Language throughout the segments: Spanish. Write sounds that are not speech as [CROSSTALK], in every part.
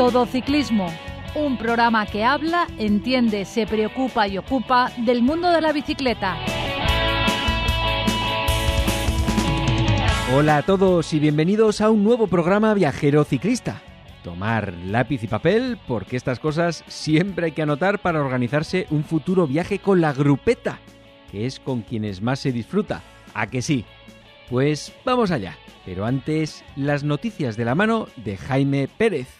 Todo Ciclismo, un programa que habla, entiende, se preocupa y ocupa del mundo de la bicicleta. Hola a todos y bienvenidos a un nuevo programa Viajero Ciclista. Tomar lápiz y papel porque estas cosas siempre hay que anotar para organizarse un futuro viaje con la grupeta, que es con quienes más se disfruta. ¿A que sí? Pues vamos allá. Pero antes, las noticias de la mano de Jaime Pérez.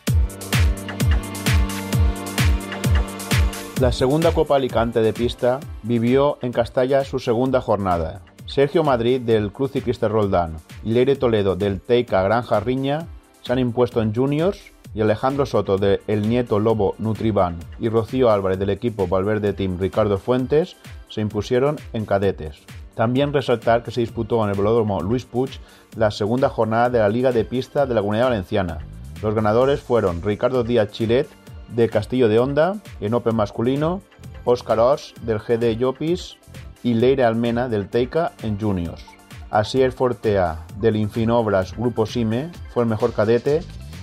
La segunda Copa Alicante de pista vivió en Castalla su segunda jornada. Sergio Madrid del Cruz Ciclista Roldán y Leire Toledo del Teica Granja Riña se han impuesto en juniors y Alejandro Soto de El Nieto Lobo Nutriban y Rocío Álvarez del equipo Valverde Team Ricardo Fuentes se impusieron en cadetes. También resaltar que se disputó en el velódromo Luis Puig la segunda jornada de la Liga de Pista de la Comunidad Valenciana. Los ganadores fueron Ricardo Díaz Chilet de Castillo de Honda en Open masculino, Óscar Os del GD Llopis y Leire Almena del Teica en Juniors. Asier Fortea del Infinobras Grupo Sime fue el mejor cadete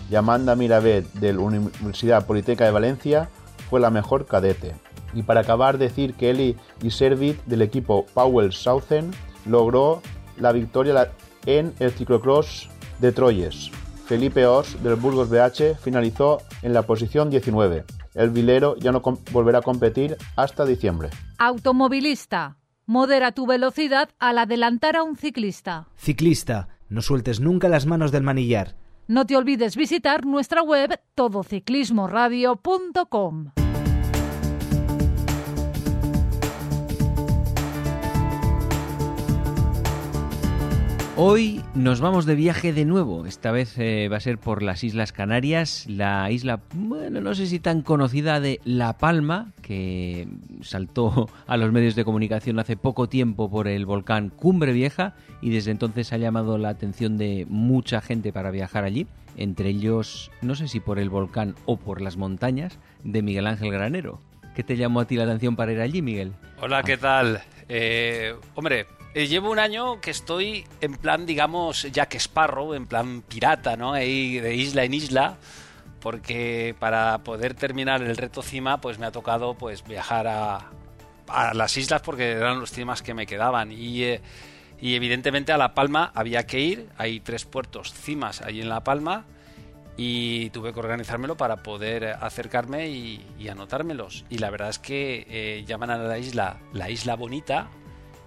y Amanda Miravet de la Universidad Politécnica de Valencia fue la mejor cadete. Y para acabar decir que Eli Servit del equipo Powell Southern logró la victoria en el ciclocross de Troyes. Felipe Os del Burgos BH finalizó en la posición 19. El vilero ya no volverá a competir hasta diciembre. Automovilista. Modera tu velocidad al adelantar a un ciclista. Ciclista, no sueltes nunca las manos del manillar. No te olvides visitar nuestra web todociclismoradio.com. Hoy nos vamos de viaje de nuevo. Esta vez eh, va a ser por las Islas Canarias, la isla, bueno, no sé si tan conocida de La Palma, que saltó a los medios de comunicación hace poco tiempo por el volcán Cumbre Vieja y desde entonces ha llamado la atención de mucha gente para viajar allí. Entre ellos, no sé si por el volcán o por las montañas de Miguel Ángel Granero. ¿Qué te llamó a ti la atención para ir allí, Miguel? Hola, ¿qué tal? Eh, hombre, eh, llevo un año que estoy en plan, digamos, Jack Sparrow, en plan pirata, ¿no? Ahí de isla en isla, porque para poder terminar el reto cima, pues me ha tocado pues viajar a, las islas porque eran los cimas que me quedaban. Y, eh, y evidentemente a La Palma había que ir, hay tres puertos cimas ahí en La Palma y tuve que organizármelo para poder acercarme y, anotármelos. Y la verdad es que eh, llaman a la isla la isla bonita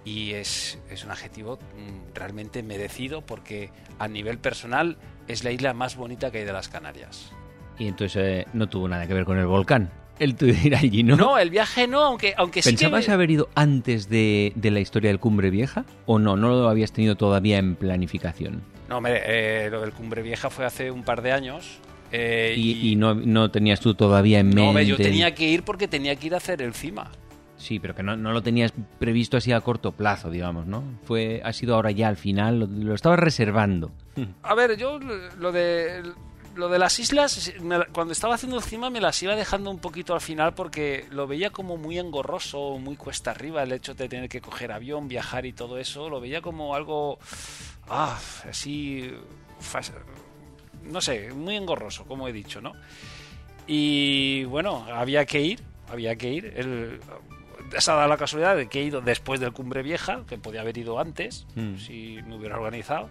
y es, es, un adjetivo mm, realmente merecido porque a nivel personal es la isla más bonita que hay de las Canarias. Y entonces eh, no tuvo nada que ver con el volcán. El tuyo ir allí, ¿no? No, el viaje no, aunque, aunque sí ¿Pensabas haber ido antes de, de, la historia del Cumbre Vieja? ¿O no? ¿No lo habías tenido todavía en planificación? No, hombre, eh, lo del Cumbre Vieja fue hace un par de años. Eh, y, y, no, no tenías tú todavía en mente. No, yo tenía que ir porque tenía que ir a hacer el CIMA. Sí, pero que no, lo tenías previsto así a corto plazo, digamos, ¿no? Fue, ha sido ahora ya al final, lo, lo estabas reservando. [LAUGHS] A ver, yo lo de lo de las islas, cuando estaba haciendo encima me las iba dejando un poquito al final porque lo veía como muy engorroso, muy cuesta arriba el hecho de tener que coger avión, viajar y todo eso, lo veía como algo ah, así no sé, muy engorroso, como he dicho, ¿no? Y bueno, había que ir, había que ir. Esa da la casualidad de que he ido después del Cumbre Vieja, que podía haber ido antes, mm. si me hubiera organizado.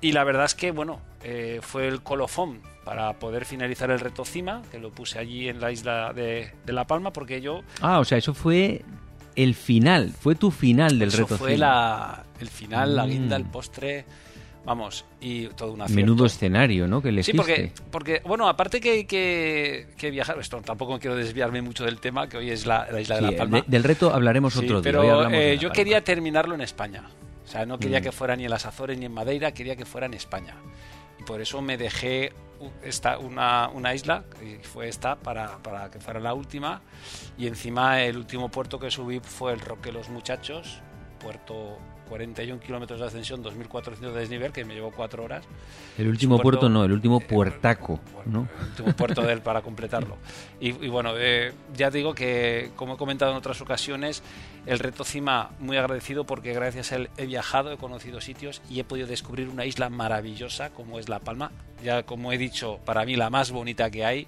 Y la verdad es que, bueno, eh, fue el colofón para poder finalizar el reto Cima, que lo puse allí en la isla de, La Palma, porque yo... Ah, o sea, eso fue el final, fue tu final del eso reto fue La, el final, la guinda, el mm. postre... Vamos, y todo una Menudo escenario, ¿no? Que le Sí, porque, porque, bueno, aparte que hay que, viajar, esto tampoco quiero desviarme mucho del tema, que hoy es la, isla de La Palma. del reto hablaremos otro día. Pero eh, yo quería terminarlo en España. O sea, no quería mm. que fuera ni en las Azores ni en Madeira, quería que fuera en España. Y por eso me dejé esta, una, una isla, y fue esta, para, para que fuera la última. Y encima el último puerto que subí fue el Roque Los Muchachos, puerto 41 kilómetros de ascensión, 2.400 de desnivel, que me llevó cuatro horas. El último puerto, no, el último puertaco, ¿no? El último puerto de él para completarlo. Y, bueno, eh, ya digo que, como he comentado en otras ocasiones, el reto cima muy agradecido porque gracias a él he viajado, he conocido sitios y he podido descubrir una isla maravillosa como es La Palma. Ya como he dicho, para mí la más bonita que hay,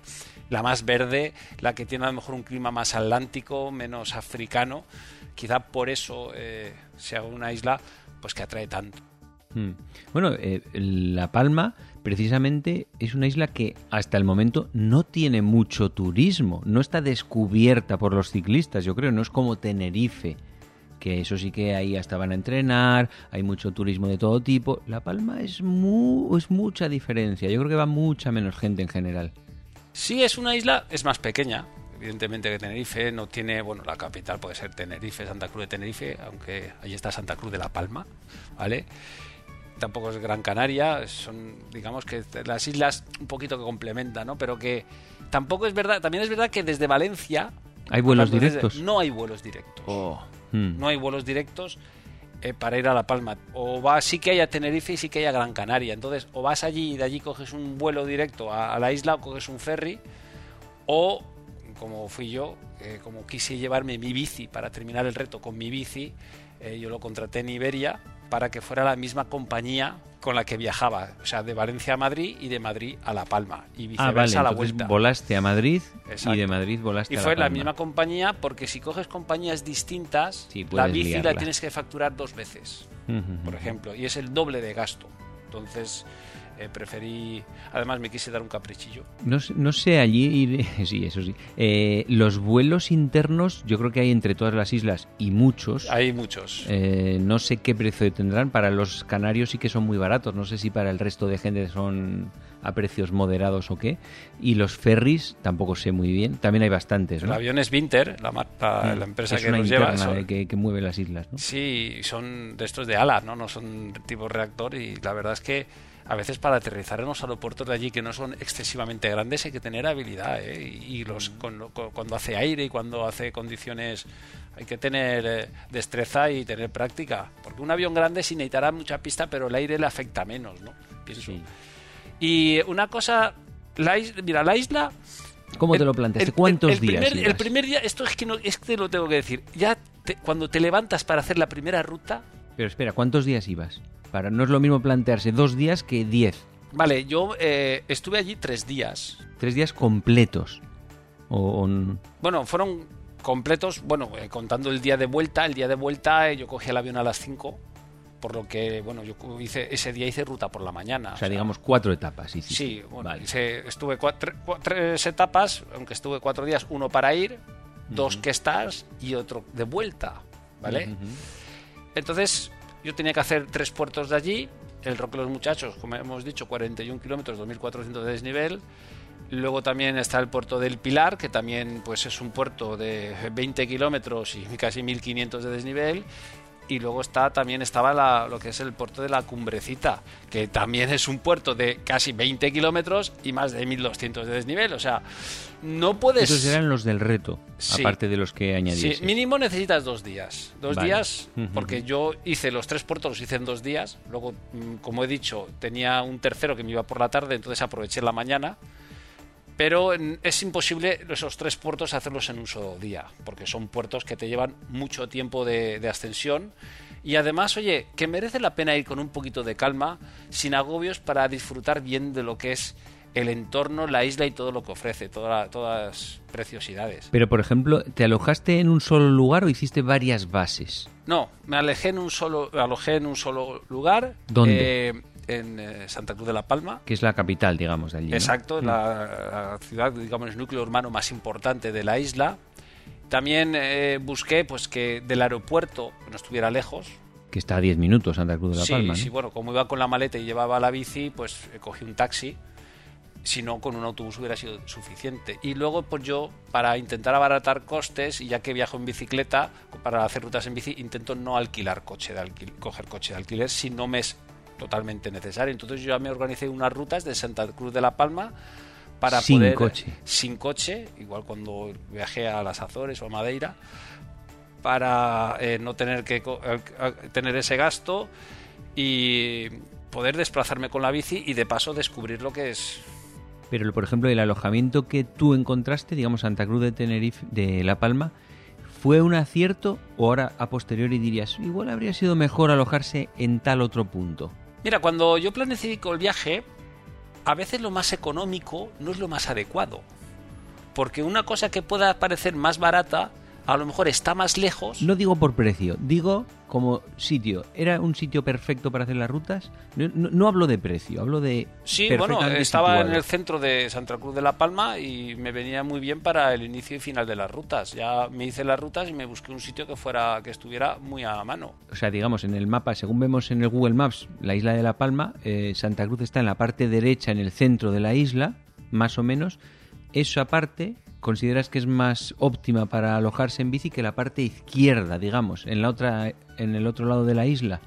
la más verde, la que tiene a lo mejor un clima más atlántico, menos africano. Quizá por eso eh, sea una isla pues que atrae tanto. Hmm. Bueno, eh, La Palma precisamente es una isla que hasta el momento no tiene mucho turismo, no está descubierta por los ciclistas, yo creo, no es como Tenerife, que eso sí que ahí hasta van a entrenar, hay mucho turismo de todo tipo. La Palma es, es mucha diferencia, yo creo que va mucha menos gente en general. Sí, es una isla, es más pequeña, evidentemente que Tenerife no tiene, bueno, la capital puede ser Tenerife, Santa Cruz de Tenerife, aunque ahí está Santa Cruz de la Palma, ¿vale? tampoco es Gran Canaria, son, digamos que las islas un poquito que complementan, ¿no? Pero que tampoco es verdad, también es verdad que desde Valencia... ¿Hay vuelos directos? no hay vuelos directos. Oh, hmm. No hay vuelos directos eh, para ir a La Palma. O va, sí que hay a Tenerife y sí que hay a Gran Canaria. Entonces, o vas allí y de allí coges un vuelo directo a, la isla o coges un ferry, o, como fui yo, eh, como quise llevarme mi bici para terminar el reto con mi bici, eh, yo lo contraté en Iberia para que fuera la misma compañía con la que viajaba, o sea, de Valencia a Madrid y de Madrid a La Palma y ah, viceversa a la vuelta. Volaste a Madrid y de Madrid volaste y a La Palma. Y fue la misma compañía porque si coges compañías distintas, la bici la tienes que facturar dos veces, por ejemplo, y es el doble de gasto. Entonces, eh, preferí, además me quise dar un caprichillo. No, no sé, allí, [LAUGHS] sí, eso sí. Eh, los vuelos internos, yo creo que hay entre todas las islas y muchos. Hay muchos. Eh, no sé qué precio tendrán. Para los canarios sí que son muy baratos. No sé si para el resto de gente son a precios moderados o qué. Y los ferries tampoco sé muy bien. También hay bastantes. El avión es Vinter, la, mm, empresa que nos lleva. que, que, mueve las islas. ¿no? Sí, son de estos de ala, ¿no? no son tipo reactor. Y la verdad es que a veces para aterrizar en los aeropuertos de allí que no son excesivamente grandes hay que tener habilidad ¿eh? y los mm. cuando hace aire y cuando hace condiciones hay que tener eh, destreza y tener práctica porque un avión grande sí necesitará mucha pista pero el aire le afecta menos no pienso y una cosa la mira la isla ¿Cómo te lo planteaste? ¿Cuántos días? el primer día, esto es que, no, es que lo tengo que decir. Ya cuando te levantas para hacer la primera ruta. Pero espera, ¿cuántos días ibas? Para, no es lo mismo plantearse dos días que diez. Vale, yo eh, estuve allí tres días. ¿Tres días completos? O, Bueno, fueron completos, bueno, eh, contando el día de vuelta. El día de vuelta eh, yo cogí el avión a las cinco, por lo que, bueno, yo hice ese día hice ruta por la mañana. O sea, digamos cuatro etapas. Sí, bueno, estuve cuatro, tres etapas, aunque estuve cuatro días, uno para ir, dos que estás y otro de vuelta, ¿vale? Entonces, yo tenía que hacer tres puertos de allí, el Roque los Muchachos, como hemos dicho, 41 kilómetros, 2.400 de desnivel. Luego también está el puerto del Pilar, que también pues es un puerto de 20 kilómetros y casi 1.500 de desnivel y luego está también estaba lo que es el puerto de la Cumbrecita, que también es un puerto de casi 20 kilómetros y más de 1200 de desnivel. O sea, no puedes. Esos eran los del reto, aparte de los que añadí. Sí, mínimo necesitas dos días. Dos días, porque yo hice los tres puertos, los hice en dos días. Luego, mm, como he dicho, tenía un tercero que me iba por la tarde, entonces aproveché la mañana pero es imposible esos tres puertos hacerlos en un solo día, porque son puertos que te llevan mucho tiempo de, ascensión y además, oye, que merece la pena ir con un poquito de calma, sin agobios, para disfrutar bien de lo que es el entorno, la isla y todo lo que ofrece, todas las preciosidades. Pero, por ejemplo, ¿te alojaste en un solo lugar o hiciste varias bases? No, me alejé en un solo, alojé en un solo lugar. ¿Dónde? Eh, en eh, Santa Cruz de la Palma. Que es la capital, digamos, de allí. Exacto, mm. la, ciudad, digamos, el núcleo urbano más importante de la isla. También eh, busqué pues que del aeropuerto no estuviera lejos. Que está a 10 minutos Santa Cruz de la Palma. Sí, bueno, como iba con la maleta y llevaba la bici, pues eh, cogí un taxi. Si no, con un autobús hubiera sido suficiente. Y luego, pues yo, para intentar abaratar costes, y ya que viajo en bicicleta, para hacer rutas en bici, intento no alquilar coche de coger coche de alquiler si no me es totalmente necesario. Entonces yo ya me organicé unas rutas de Santa Cruz de la Palma para sin poder coche. sin coche, igual cuando viajé a las Azores o a Madeira, para eh, no tener que tener ese gasto y poder desplazarme con la bici y de paso descubrir lo que es. Pero, por ejemplo, el alojamiento que tú encontraste, digamos Santa Cruz de Tenerife, de La Palma, ¿fue un acierto o ahora a posteriori dirías, igual habría sido mejor alojarse en tal otro punto? Mira, cuando yo planifico el viaje, a veces lo más económico no es lo más adecuado. Porque una cosa que pueda parecer más barata a lo mejor está más lejos. No digo por precio, digo como sitio. ¿Era un sitio perfecto para hacer las rutas? No, hablo de precio, hablo de... Sí, bueno, estaba en el centro de Santa Cruz de la Palma y me venía muy bien para el inicio y final de las rutas. Ya me hice las rutas y me busqué un sitio que fuera que estuviera muy a mano. O sea, digamos, en el mapa, según vemos en el Google Maps, la isla de La Palma, eh, Santa Cruz está en la parte derecha, en el centro de la isla, más o menos. Eso aparte consideras que es más óptima para alojarse en bici que la parte izquierda, digamos, en la otra en el otro lado de la isla?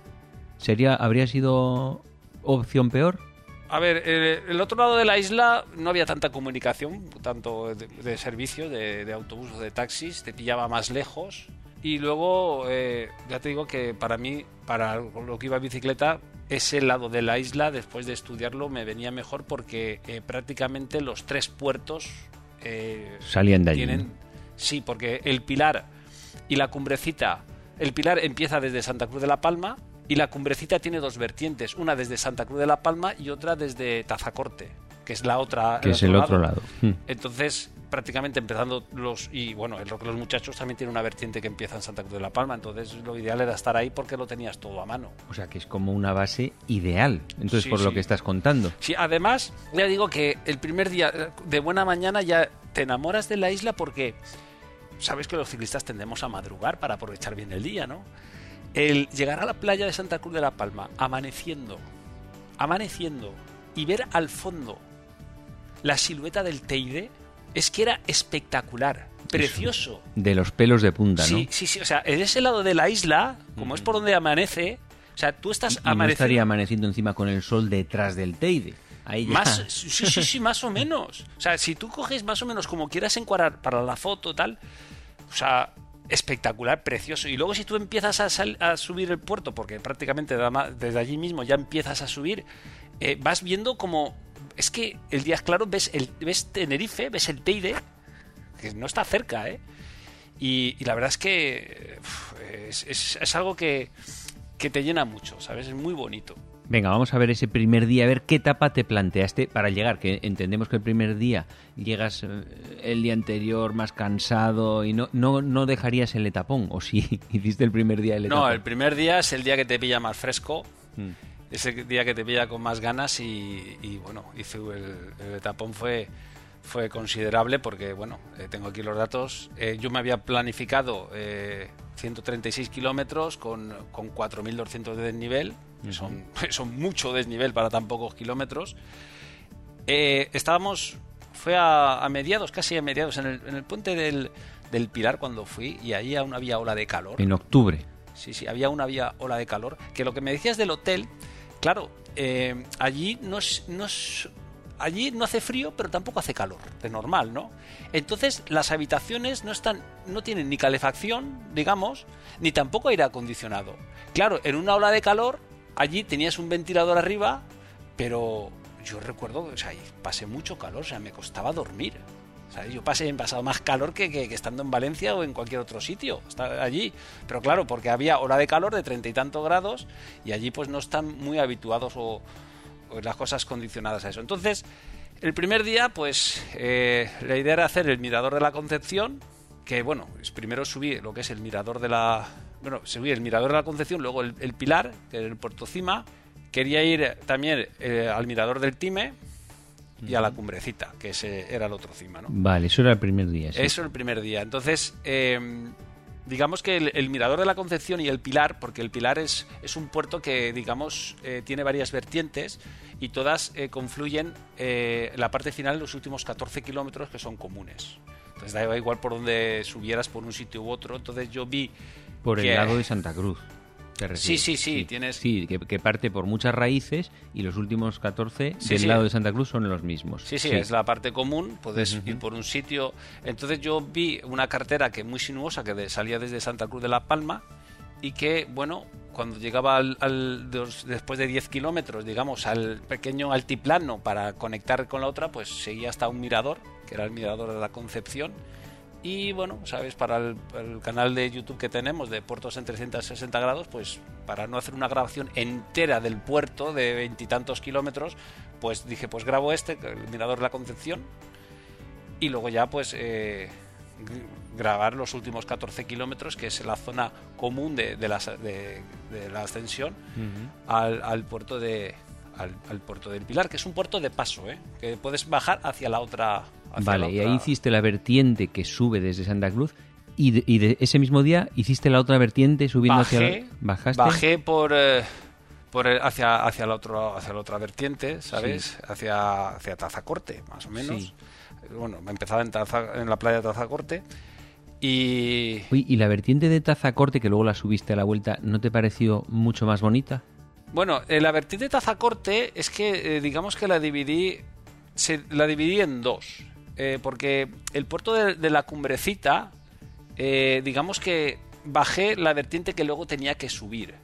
¿Sería habría sido opción peor? A ver, el, otro lado de la isla no había tanta comunicación, tanto de, servicio, de, autobús o de taxis, te pillaba más lejos. Y luego, eh, ya te digo que para mí, para lo que iba a bicicleta, ese lado de la isla, después de estudiarlo, me venía mejor porque eh, prácticamente los tres puertos eh, salían de allí. Sí, porque el Pilar y la Cumbrecita, el Pilar empieza desde Santa Cruz de la Palma y la Cumbrecita tiene dos vertientes, una desde Santa Cruz de la Palma y otra desde Tazacorte, que es la otra. Que es el otro lado. Hmm. Entonces, prácticamente empezando los y bueno el los Muchachos también tiene una vertiente que empieza en Santa Cruz de la Palma entonces lo ideal era estar ahí porque lo tenías todo a mano. O sea que es como una base ideal entonces por lo que estás contando. Sí además ya digo que el primer día de buena mañana ya te enamoras de la isla porque sabes que los ciclistas tendemos a madrugar para aprovechar bien el día no el llegar a la playa de Santa Cruz de la Palma amaneciendo amaneciendo y ver al fondo la silueta del Teide es que era espectacular, precioso. De los pelos de punta, ¿no? Sí, sí, sí. O sea, en ese lado de la isla, como es por donde amanece, o sea, tú estás amaneciendo. No estaría amaneciendo encima con el sol detrás del Teide. Ahí ya. Más, [LAUGHS] sí, sí, sí, más o menos. O sea, si tú coges más o menos como quieras encuadrar para la foto, tal, o sea, espectacular, precioso. Y luego si tú empiezas a, a subir el puerto, porque prácticamente desde allí mismo ya empiezas a subir, eh, vas viendo como es que el día es claro, ves, el, ves Tenerife, ves el Teide, que no está cerca, ¿eh? Y, la verdad es que es, algo que, que, te llena mucho, ¿sabes? Es muy bonito. Venga, vamos a ver ese primer día, a ver qué etapa te planteaste para llegar, que entendemos que el primer día llegas eh, el día anterior más cansado y no, no, no dejarías el etapón, o si [LAUGHS] hiciste el primer día el etapón. No, el primer día es el día que te pilla más fresco. Mm ese día que te pilla con más ganas y, bueno, hice el, etapón fue fue considerable porque, bueno, eh, tengo aquí los datos. Eh, yo me había planificado 136 eh, kilómetros con, con 4.200 de desnivel. son, [LAUGHS] son mucho desnivel para tan pocos kilómetros. estábamos, fue a, mediados, casi a mediados, en el, en el puente del, del, Pilar cuando fui y ahí aún había ola de calor. En octubre. Sí, sí, había una había ola de calor. Que lo que me decías del hotel claro, eh, allí no allí no hace frío, pero tampoco hace calor, de normal, ¿no? Entonces las habitaciones no están, no tienen ni calefacción, digamos, ni tampoco aire acondicionado. Claro, en una ola de calor, allí tenías un ventilador arriba, pero yo recuerdo, o sea, pasé mucho calor, o sea, me costaba dormir. Yo pasé, he pasado más calor que, estando en Valencia o en cualquier otro sitio, allí. Pero claro, porque había hora de calor de treinta y tantos grados y allí pues no están muy habituados o, las cosas condicionadas a eso. Entonces, el primer día, pues eh, la idea era hacer el mirador de la Concepción, que bueno, primero subí lo que es el mirador de la... Bueno, subí el mirador de la Concepción, luego el, Pilar, que es el Puerto Cima. Quería ir también eh, al mirador del Time, y a la cumbrecita, que ese era el otro cima, ¿no? Vale, eso era el primer día. Sí. Eso el primer día. Entonces, eh, digamos que el, Mirador de la Concepción y el Pilar, porque el Pilar es, es un puerto que, digamos, eh, tiene varias vertientes y todas eh, confluyen en la parte final, los últimos 14 kilómetros que son comunes. Entonces da igual por donde subieras, por un sitio u otro. Entonces yo vi... Por el lado de Santa Cruz. Sí, sí, sí, tienes- Sí, que, que parte por muchas raíces y los últimos 14 Sí, del sí. lado de Santa Cruz son los mismos. Sí, sí, es la parte común, puedes ir por un sitio. Entonces yo vi una cartera que muy sinuosa que de- salía desde Santa Cruz de la Palma y que, bueno, cuando llegaba al, al- dos- después de 10 kilómetros, digamos, al pequeño altiplano para conectar con la otra, pues seguía hasta un mirador, que era el mirador de la Concepción. Y bueno, sabes, para el, el canal de YouTube que tenemos de puertos en 360 grados, pues para no hacer una grabación entera del puerto de veintitantos kilómetros, pues dije, pues grabo este, el mirador de la Concepción, y luego ya pues eh, grabar los últimos 14 kilómetros, que es la zona común de, de la, de- de la ascensión al, al puerto de al, al puerto del Pilar, que es un puerto de paso, ¿eh? que puedes bajar hacia la otra. Vale, y ahí hiciste la vertiente que sube desde Santa Cruz y de, y de ese mismo día hiciste la otra vertiente subiendo hacia la... ¿Bajaste? bajé por, eh, por el- hacia, hacia, la otro, hacia la otra vertiente, ¿sabes? Hacia, hacia Tazacorte, más o menos. Sí. Bueno, me empezaba en, Taza- en la playa de Tazacorte y... Oye, ¿y la vertiente de Tazacorte, que luego la subiste a la vuelta, no te pareció mucho más bonita? Bueno, eh, la vertiente de Tazacorte es que, eh, digamos que la dividí, se, la dividí en dos. Eh, porque el puerto de, la Cumbrecita, eh, digamos que bajé la vertiente que luego tenía que subir.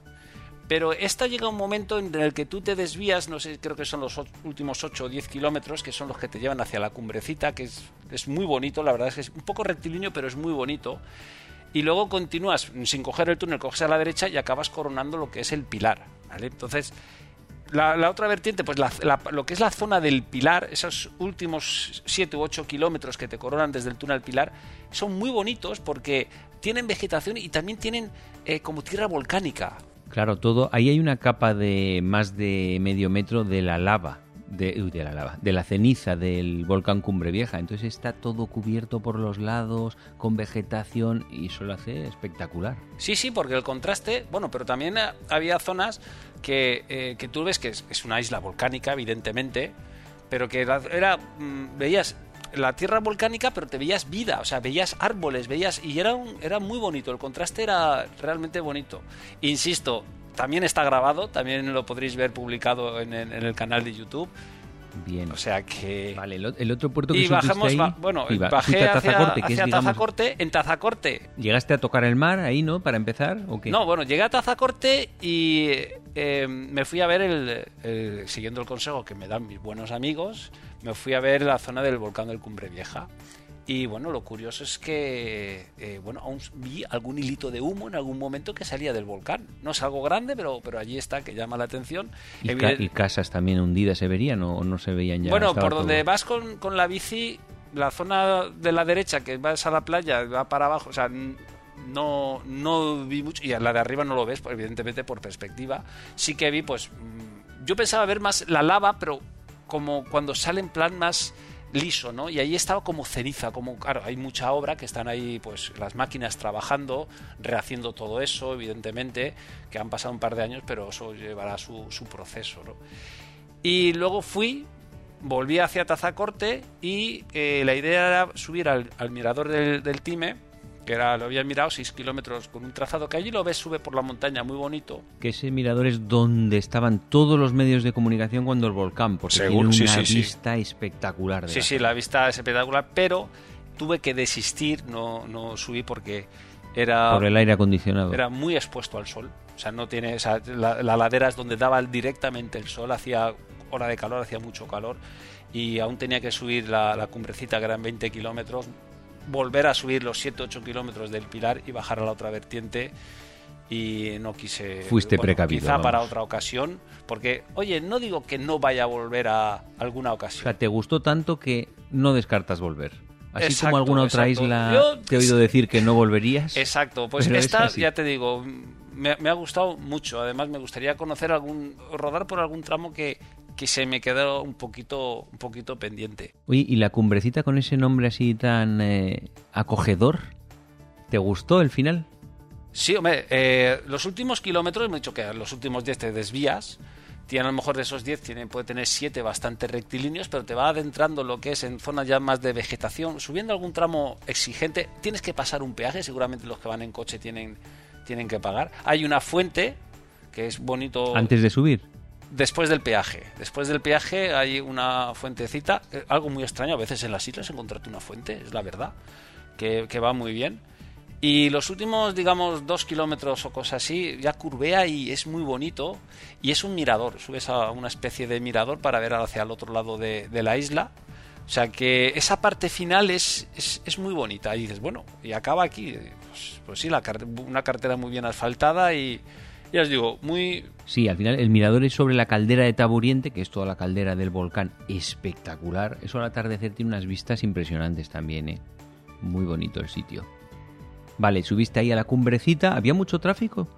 Pero esta llega un momento en el que tú te desvías, no sé, creo que son los últimos 8 o 10 kilómetros, que son los que te llevan hacia la cumbrecita, que es, es muy bonito, la verdad es que es un poco rectilíneo, pero es muy bonito. Y luego continúas sin coger el túnel, coges a la derecha y acabas coronando lo que es el pilar. ¿vale? Entonces, la, la otra vertiente, pues la- la- lo que es la zona del pilar, esos últimos 7 u 8 kilómetros que te coronan desde el túnel pilar, son muy bonitos porque tienen vegetación y también tienen eh, como tierra volcánica. Claro, todo. Ahí hay una capa de más de medio metro de la lava. De, uy, de la lava, de la ceniza del volcán Cumbre Vieja. Entonces está todo cubierto por los lados, con vegetación, y eso lo hace espectacular. Sí, sí, porque el contraste, bueno, pero también eh, había zonas que, eh, que tú ves que es, es una isla volcánica, evidentemente, pero que era, mm, veías la tierra volcánica, pero te veías vida, o sea, veías árboles, veías, y era, un- era muy bonito, el contraste era realmente bonito. Insisto, también está grabado, también lo podréis ver publicado en, en el canal de YouTube, Bien. o sea que... vale, el, otro puerto que y bajamos, ahí, ba- bueno, iba- bajé hacia, Tazacorte, hacia digamos, Tazacorte, en Tazacorte ¿Llegaste a tocar el mar ahí, no? Para empezar, ¿o qué? No, bueno, llegué a Tazacorte y eh, me fui a ver, el, el- siguiendo el consejo que me dan mis buenos amigos, me fui a ver la zona del volcán del Cumbre Vieja. Y bueno, lo curioso es que, eh, bueno, aún vi algún hilito de humo en algún momento que salía del volcán. No es algo grande, pero, pero allí está, que llama la atención. Y, ca- y casas también hundidas se verían o no se veían ya. bueno, por donde todo- vas con, con la bici, la zona de la derecha que vas a la playa, va para abajo, o sea, no, no vi mucho, y a la de arriba no lo ves, pues, evidentemente por perspectiva. Sí que vi, pues, mm, yo pensaba ver más la lava, pero como cuando sale en plan más liso, ¿no? Y ahí estaba como ceniza, como, claro, hay mucha obra que están ahí, pues, las máquinas trabajando, rehaciendo todo eso, evidentemente, que han pasado un par de años, pero eso llevará su, proceso, ¿no? Y luego fui, volví hacia Tazacorte y eh, la idea era subir al, al mirador del, del Time, que era, lo había mirado, 6 kilómetros con un trazado que allí lo ves, sube por la montaña, muy bonito. Que ese mirador es donde estaban todos los medios de comunicación cuando el volcán, porque Seguro, tiene sí, una sí, sí. vista espectacular. de Sí, la sí, la vista es espectacular, pero tuve que desistir, no, no subí porque era... Por el aire acondicionado. era muy expuesto al sol. O sea, no tiene. o sea, la, la ladera es donde daba directamente el sol, hacía hora de calor, hacía mucho calor. Y aún tenía que subir la, la cumbrecita, que eran 20 kilómetros, volver a subir los 7-8 kilómetros del pilar y bajar a la otra vertiente. Y no quise. Fuiste precavido, Quizá para vamos. otra ocasión. Porque, oye, no digo que no vaya a volver a alguna O ocasión. sea, te gustó tanto que no descartas volver. Así Exacto, como alguna otra exacto. isla Yo- te he oído decir que no volverías. Exacto, pues es esta, así. ya te digo, me, me ha gustado mucho. Además, me gustaría conocer algún, rodar por algún tramo que, que se me quedó un poquito, un poquito pendiente. Oye, ¿y la cumbrecita con ese nombre así tan eh, acogedor? ¿Te gustó el final? Sí, hombre, eh, los últimos kilómetros, me he dicho que los últimos 10 te desvías. Tiene a lo mejor de esos 10, tiene, puede tener 7 bastante rectilíneos, pero te va adentrando lo que es en zonas ya más de vegetación. Subiendo algún tramo exigente, tienes que pasar un peaje. Seguramente los que van en coche tienen tienen que pagar. Hay una fuente que es bonito. Antes de subir. Después del peaje. Después del peaje hay una fuentecita. eh, Algo muy extraño. A veces en las islas encontrarte una fuente, es la verdad. Que, que va muy bien. Y los últimos, digamos, dos kilómetros o cosas así, ya curvea y es muy bonito. Y es un mirador. Subes a una especie de mirador para ver hacia el otro lado de, de la isla. O sea que esa parte final es, es, es muy bonita. Y dices, bueno, y acaba aquí. Pues, pues sí, la, una carretera muy bien asfaltada y, ya os digo, muy, Sí, al final el mirador es sobre la caldera de Taburiente, que es toda la caldera del volcán, espectacular. Eso al atardecer tiene unas vistas impresionantes también, ¿eh? Muy bonito el sitio. Vale, subiste ahí a la cumbrecita, ¿había mucho tráfico?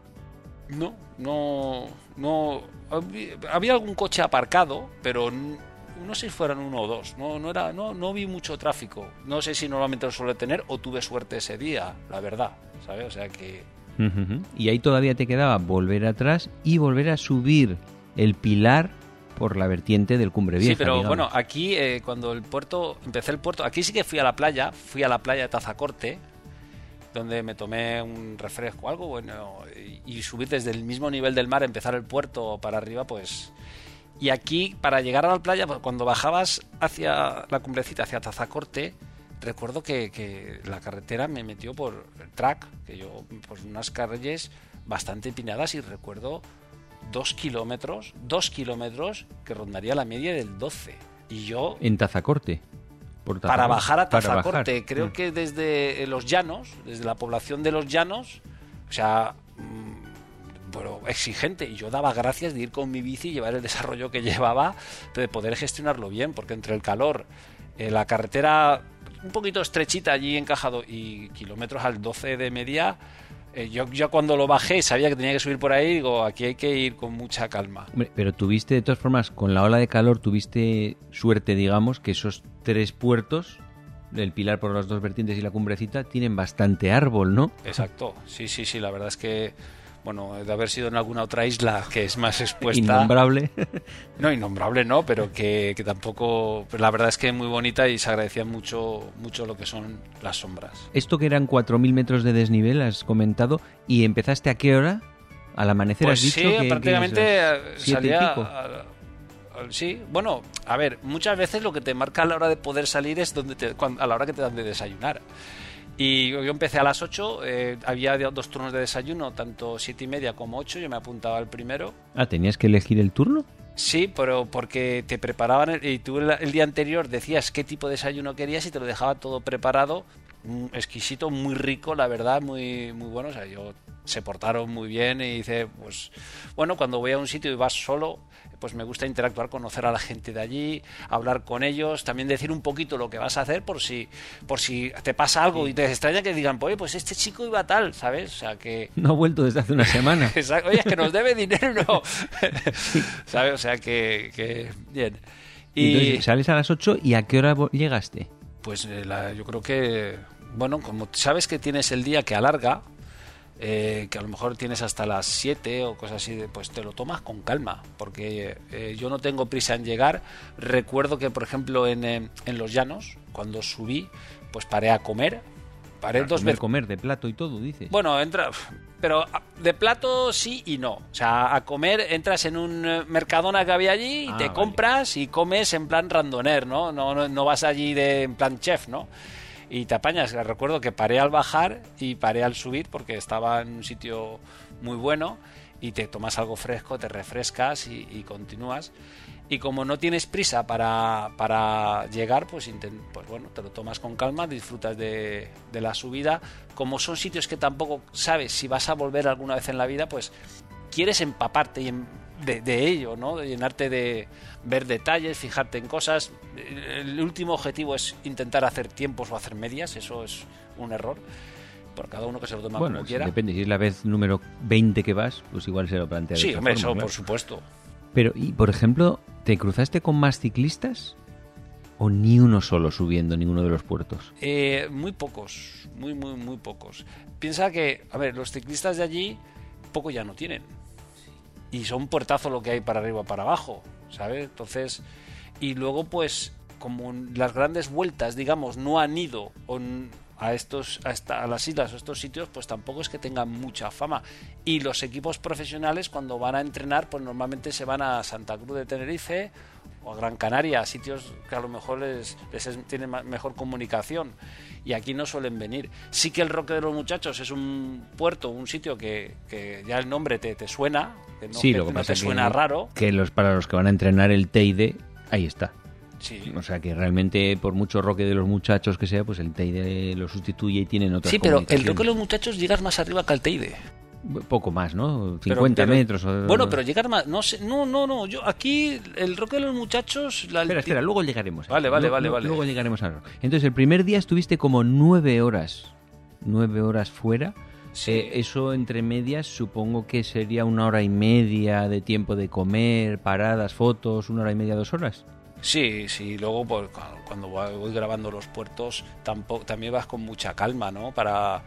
No, no, no. Había, algún coche aparcado, pero no sé si fueran uno o dos. No, no era, no, no vi mucho tráfico. No sé si normalmente lo suele tener o tuve suerte ese día, la verdad, ¿sabes? O sea que Y ahí todavía te quedaba volver atrás y volver a subir el pilar por la vertiente del Cumbre Vieja. sí, pero digamos. bueno, aquí eh, cuando el puerto, empecé el puerto, aquí sí que fui a la playa, fui a la playa de Tazacorte, donde me tomé un refresco o algo, bueno, y, y subir desde el mismo nivel del mar, empezar el puerto para arriba, pues... Y aquí, para llegar a la playa, pues, cuando bajabas hacia la cumbrecita, hacia Tazacorte, recuerdo que, que la carretera me metió por el track, que yo, pues unas calles bastante empinadas y recuerdo dos kilómetros, dos kilómetros que rondaría la media del 12. Y yo, En Tazacorte. por para bajar a Tazacorte, bajar. creo Mm. que desde los llanos, desde la población de los llanos, o sea, mm, bueno, exigente. Y yo daba gracias de ir con mi bici y llevar el desarrollo que [LAUGHS] llevaba, de poder gestionarlo bien, porque entre el calor, eh, la carretera un poquito estrechita allí encajado y kilómetros al 12 de media, eh, yo ya cuando lo bajé sabía que tenía que subir por ahí, digo, aquí hay que ir con mucha calma. Hombre, pero tuviste, de todas formas, con la ola de calor, tuviste suerte, digamos, que esos tres puertos, el pilar por las dos vertientes y la cumbrecita, tienen bastante árbol, ¿no? Exacto, sí, sí, sí, la verdad es que, bueno, de haber sido en alguna otra isla que es más expuesta. Innombrable. [LAUGHS] No, innombrable no, pero que, que tampoco, pues la verdad es que muy bonita y se agradecía mucho, mucho lo que son las sombras. Esto que eran 4.000 metros de desnivel, has comentado, ¿y empezaste a qué hora? Al amanecer Pues has dicho sí, que- prácticamente es, eh, salía. sí, bueno, a ver, muchas veces lo que te marca a la hora de poder salir es donde te, cuan- a la hora que te dan de desayunar. Y yo empecé a las 8, eh, había dos turnos de desayuno, tanto 7 y media como 8, yo me apuntaba al primero. Ah, ¿tenías que elegir el turno? Sí, pero porque te preparaban el- y tú el, el día anterior decías qué tipo de desayuno querías y te lo dejaba todo preparado, exquisito, muy rico, la verdad, muy muy bueno. O sea, yo se portaron muy bien y dice, pues bueno, cuando voy a un sitio y vas solo, pues me gusta interactuar, conocer a la gente de allí, hablar con ellos, también decir un poquito lo que vas a hacer por si por si te pasa algo y te extraña que digan, oye, pues este chico iba tal, ¿sabes? O sea, que No ha vuelto desde hace una semana. [LAUGHS] Oye, es que nos debe dinero. [LAUGHS] ¿Sabes? O sea que, que bien. Y Entonces, sales a las 8 y ¿a qué hora llegaste? pues eh, la- yo creo que, bueno, como sabes que tienes el día que alarga, eh, que a lo mejor tienes hasta las 7 o cosas así, pues te lo tomas con calma, porque eh, yo no tengo prisa en llegar. Recuerdo que, por ejemplo, en, eh, en los llanos, cuando subí, pues paré a comer. Paré dos comer, veces. comer de plato y todo, dices. Bueno, entra, pero a- de plato sí y no. O sea, a comer entras en un eh, mercadona que había allí y Ah, te vale. compras y comes en plan randoner, ¿no? No, no, no vas allí de en plan chef, ¿no? Y te apañas. Recuerdo que paré al bajar y paré al subir porque estaba en un sitio muy bueno y te tomas algo fresco, te refrescas y, continúas. Y como no tienes prisa para, para llegar, pues, pues bueno, te lo tomas con calma, disfrutas de, de la subida. Como son sitios que tampoco sabes si vas a volver alguna vez en la vida, pues quieres empaparte y em- de, de ello, ¿no? De llenarte de ver detalles, fijarte en cosas. El último objetivo es intentar hacer tiempos o hacer medias, eso es un error. Por cada uno que se lo toma bueno, como quiera. depende. Si es la vez número 20 que vas, pues igual se lo plantea Sí, hombre, eso por supuesto. Pero, y por ejemplo, ¿te cruzaste con más ciclistas? ¿O ni uno solo subiendo ninguno de los puertos? Eh, muy pocos, muy, muy, muy pocos. Piensa que, a ver, los ciclistas de allí poco ya no tienen. Y son puertazo lo que hay para arriba para abajo, ¿sabes? Entonces, y luego pues, como las grandes vueltas, digamos, no han ido a estos a las islas o estos sitios pues tampoco es que tengan mucha fama y los equipos profesionales cuando van a entrenar pues normalmente se van a Santa Cruz de Tenerife o a Gran Canaria sitios que a lo mejor les, les es- tienen mejor comunicación y aquí no suelen venir sí que el Roque de los Muchachos es un puerto un sitio que, que ya el nombre te, te suena que no, sí, que lo que no te que- suena raro que los para los que van a entrenar el TID, ahí está. sí O sea que realmente, por mucho roque de los muchachos que sea, pues el TID lo sustituye y tienen otras Sí, pero el. Roque de los Muchachos llegas más arriba que al Teide. Poco más, ¿no? 50 Pero- pero- metros. o- Bueno, pero llegar más. No, sé, no, no, no. Yo aquí, el Roque de los Muchachos. La Espera, espera, luego llegaremos. a Vale, vale, vale, vale. Luego llegaremos a eso. Entonces, el primer día estuviste como nueve horas. Nueve horas fuera. Sí. Eh, eso entre medias supongo que sería una hora y media de tiempo de comer, paradas, fotos, una hora y media, dos horas. Sí, sí. Luego, pues, cu- cuando voy grabando los puertos, tampoco, también vas con mucha calma, ¿no? Para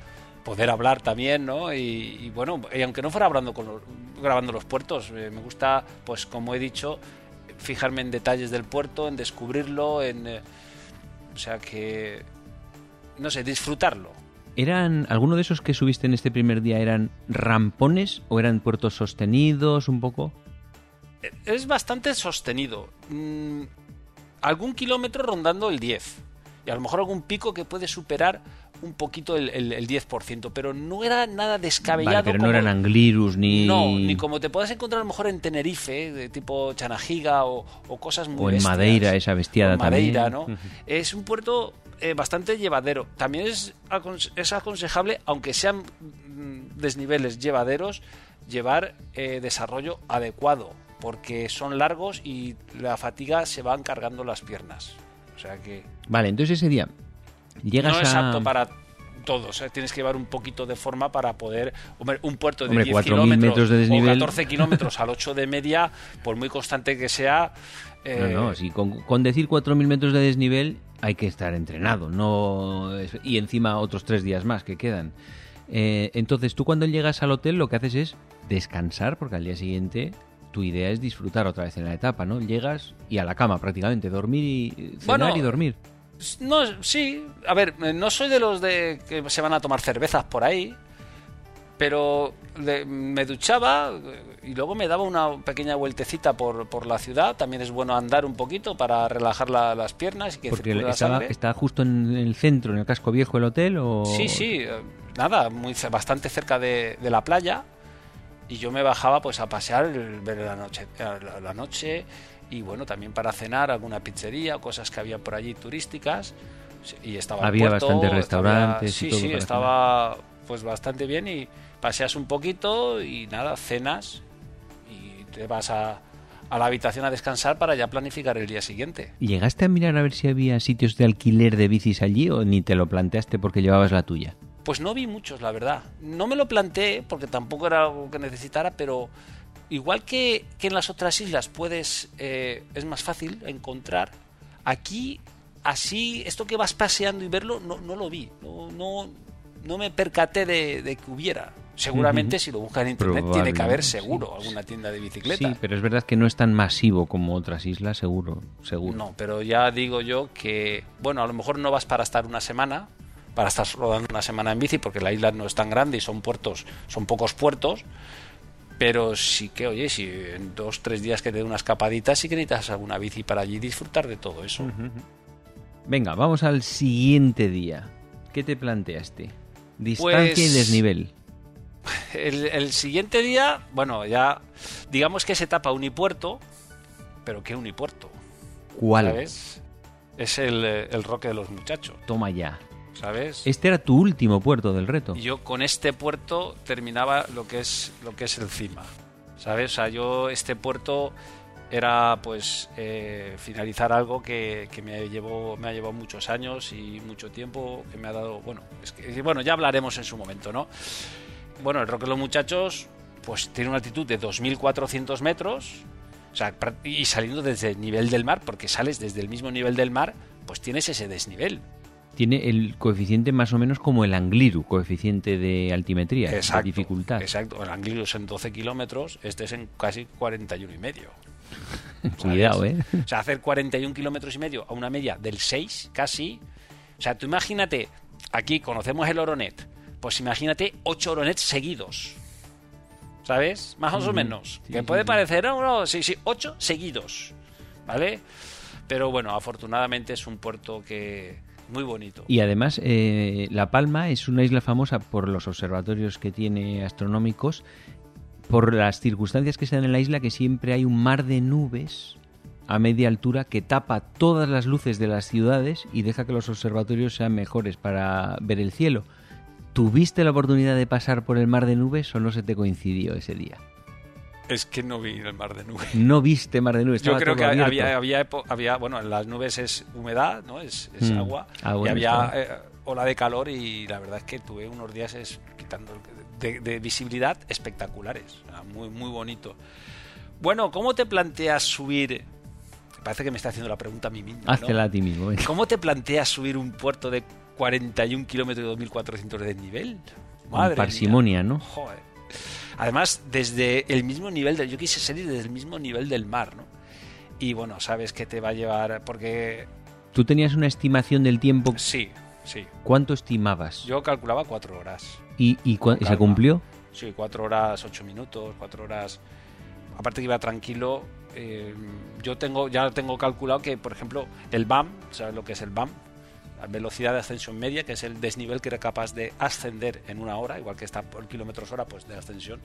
poder hablar también, ¿no? Y, y bueno, y aunque no fuera hablando con los- grabando los puertos, eh, me gusta, pues como he dicho, fijarme en detalles del puerto, en descubrirlo, en. eh, o sea que. No sé, disfrutarlo. ¿Eran, alguno de esos que subiste en este primer día eran rampones o eran puertos sostenidos un poco? es bastante sostenido. Mm, algún kilómetro rondando el 10. Y a lo mejor algún pico que puede superar un poquito el, el- el 10%. Pero no era nada descabellado. Vale, pero no eran anglirus ni... No, ni como te puedas encontrar a lo mejor en Tenerife, de tipo Chanajiga o, o cosas muy O en bestias. Madeira, esa bestiada en Madeira, también. ¿no? [LAUGHS] Es un puerto eh, bastante llevadero. También es, es aconsejable, aunque sean mm, desniveles llevaderos, llevar eh, desarrollo adecuado, porque son largos y la fatiga se van cargando las piernas. O sea que Vale, entonces ese día llegas no es a... apto para todos. ¿eh? Tienes que llevar un poquito de forma para poder. Hombre, un puerto de Hombre, 10 4.000 kilómetros metros de desnivel. o 14 kilómetros al 8 de media, por muy constante que sea. eh, No, no, si con, con decir 4.000 metros de desnivel hay que estar entrenado, no y encima otros tres días más que quedan. Eh, entonces tú cuando llegas al hotel lo que haces es descansar porque al día siguiente tu idea es disfrutar otra vez en la etapa, ¿no? Llegas y a la cama prácticamente, dormir y cenar Bueno, y dormir. No, sí. A ver, eh, no soy de los de que se van a tomar cervezas por ahí, pero de- me duchaba eh, y luego me daba una pequeña vueltecita por, por la ciudad. También es bueno andar un poquito para relajar la- las piernas y que Porque circule la estaba, sangre. está justo en el centro, en el casco viejo el hotel o... Sí, sí, eh, nada, muy bastante cerca de, de la playa y yo me bajaba pues a pasear, ver la noche, la noche y bueno, también para cenar alguna pizzería, cosas que había por allí turísticas y estaba Había puerto, bastantes estaba- restaurantes y sí, todo sí, estaba pues bastante bien y paseas un poquito y nada, cenas y te vas a, a la habitación a descansar para ya planificar el día siguiente. ¿Llegaste a mirar a ver si había sitios de alquiler de bicis allí o ni te lo planteaste porque llevabas la tuya? Pues no vi muchos, la verdad. No me lo planteé porque tampoco era algo que necesitara, pero igual que, que en las otras islas puedes, eh, es más fácil encontrar, aquí así, esto que vas paseando y verlo, no, no lo vi. No, no, no me percaté de, de que hubiera. Seguramente si lo buscas en internet tiene que haber seguro sí. alguna tienda de bicicleta. Sí, pero es verdad que no es tan masivo como otras islas, seguro, seguro. No, pero ya digo yo que, bueno, a lo mejor no vas para estar una semana, para estar rodando una semana en bici, porque la isla no es tan grande y son puertos, son pocos puertos, pero sí que, oye, si en dos, tres días que te dé una escapadita, sí que necesitas alguna bici para allí disfrutar de todo eso. Venga, vamos al siguiente día. ¿Qué te planteaste? Distancia Pues- y desnivel. El, el siguiente día, bueno, ya digamos que es etapa unipuerto, pero ¿qué unipuerto? ¿Cuál? ¿Sabes? Es el, eh, el roque de los muchachos, Toma ya. ¿Sabes? Este era tu último puerto del reto. Y yo con este puerto terminaba lo que es lo que es el cima sabes o sea yo este puerto era pues eh, finalizar algo que, que me llevó me ha llevado muchos años y mucho tiempo que me ha dado bueno es que bueno ya hablaremos en su momento no bueno el Roque de los Muchachos pues tiene una altitud de 2.400 metros o sea, y saliendo desde el nivel del mar porque sales desde el mismo nivel del mar pues tienes ese desnivel Tiene el coeficiente más o menos como el Angliru, coeficiente de altimetría, de dificultad. Exacto, el Angliru es en 12 kilómetros, este es en casi 41 y medio. [LAUGHS] Cuidado, ¿eh? O sea, hacer 41 kilómetros y medio a una media del 6, casi. O sea, tú imagínate aquí conocemos el Oronet. Pues imagínate ocho Oronets seguidos. ¿Sabes? Más o menos. Sí, que puede sí. parecer, no, no, sí, sí, ocho seguidos. ¿Vale? Pero bueno, afortunadamente es un puerto que muy bonito. Y además, eh, La Palma es una isla famosa por los observatorios que tiene astronómicos, por las circunstancias que se dan en la isla, que siempre hay un mar de nubes a media altura que tapa todas las luces de las ciudades y deja que los observatorios sean mejores para ver el cielo. ¿Tuviste la oportunidad de pasar por el mar de nubes o no se te coincidió ese día? Es que no vi el mar de nubes. No viste mar de nubes. Yo creo que había, había, había, bueno, en las nubes es humedad, ¿no? Es, es Mm. agua. Ah, y bueno, había está. eh, ola de calor y la verdad es que tuve unos días es, quitando de, de visibilidad espectaculares. Muy, muy bonito. Bueno, ¿cómo te planteas subir? Parece que me está haciendo la pregunta a mí mismo. a ti mismo. ¿Cómo te planteas subir un puerto de 41 kilómetros y 2.400 de desnivel? Madre mía. parsimonia, ¿no? Joder. Además, desde el mismo nivel del... Yo quise salir desde el mismo nivel del mar, ¿no? Y bueno, sabes que te va a llevar... Porque ¿Tú tenías una estimación del tiempo? sí, sí. ¿Cuánto estimabas? Yo calculaba cuatro horas. ¿Y, y se cumplió? Sí, cuatro horas, ocho minutos, cuatro horas... Aparte que iba tranquilo, eh, yo tengo ya tengo calculado que, por ejemplo, el BAM, ¿sabes lo que es el BAM? Velocidad de ascensión media, que es el desnivel que era capaz de ascender en una hora, igual que está por kilómetros hora, pues de ascensión.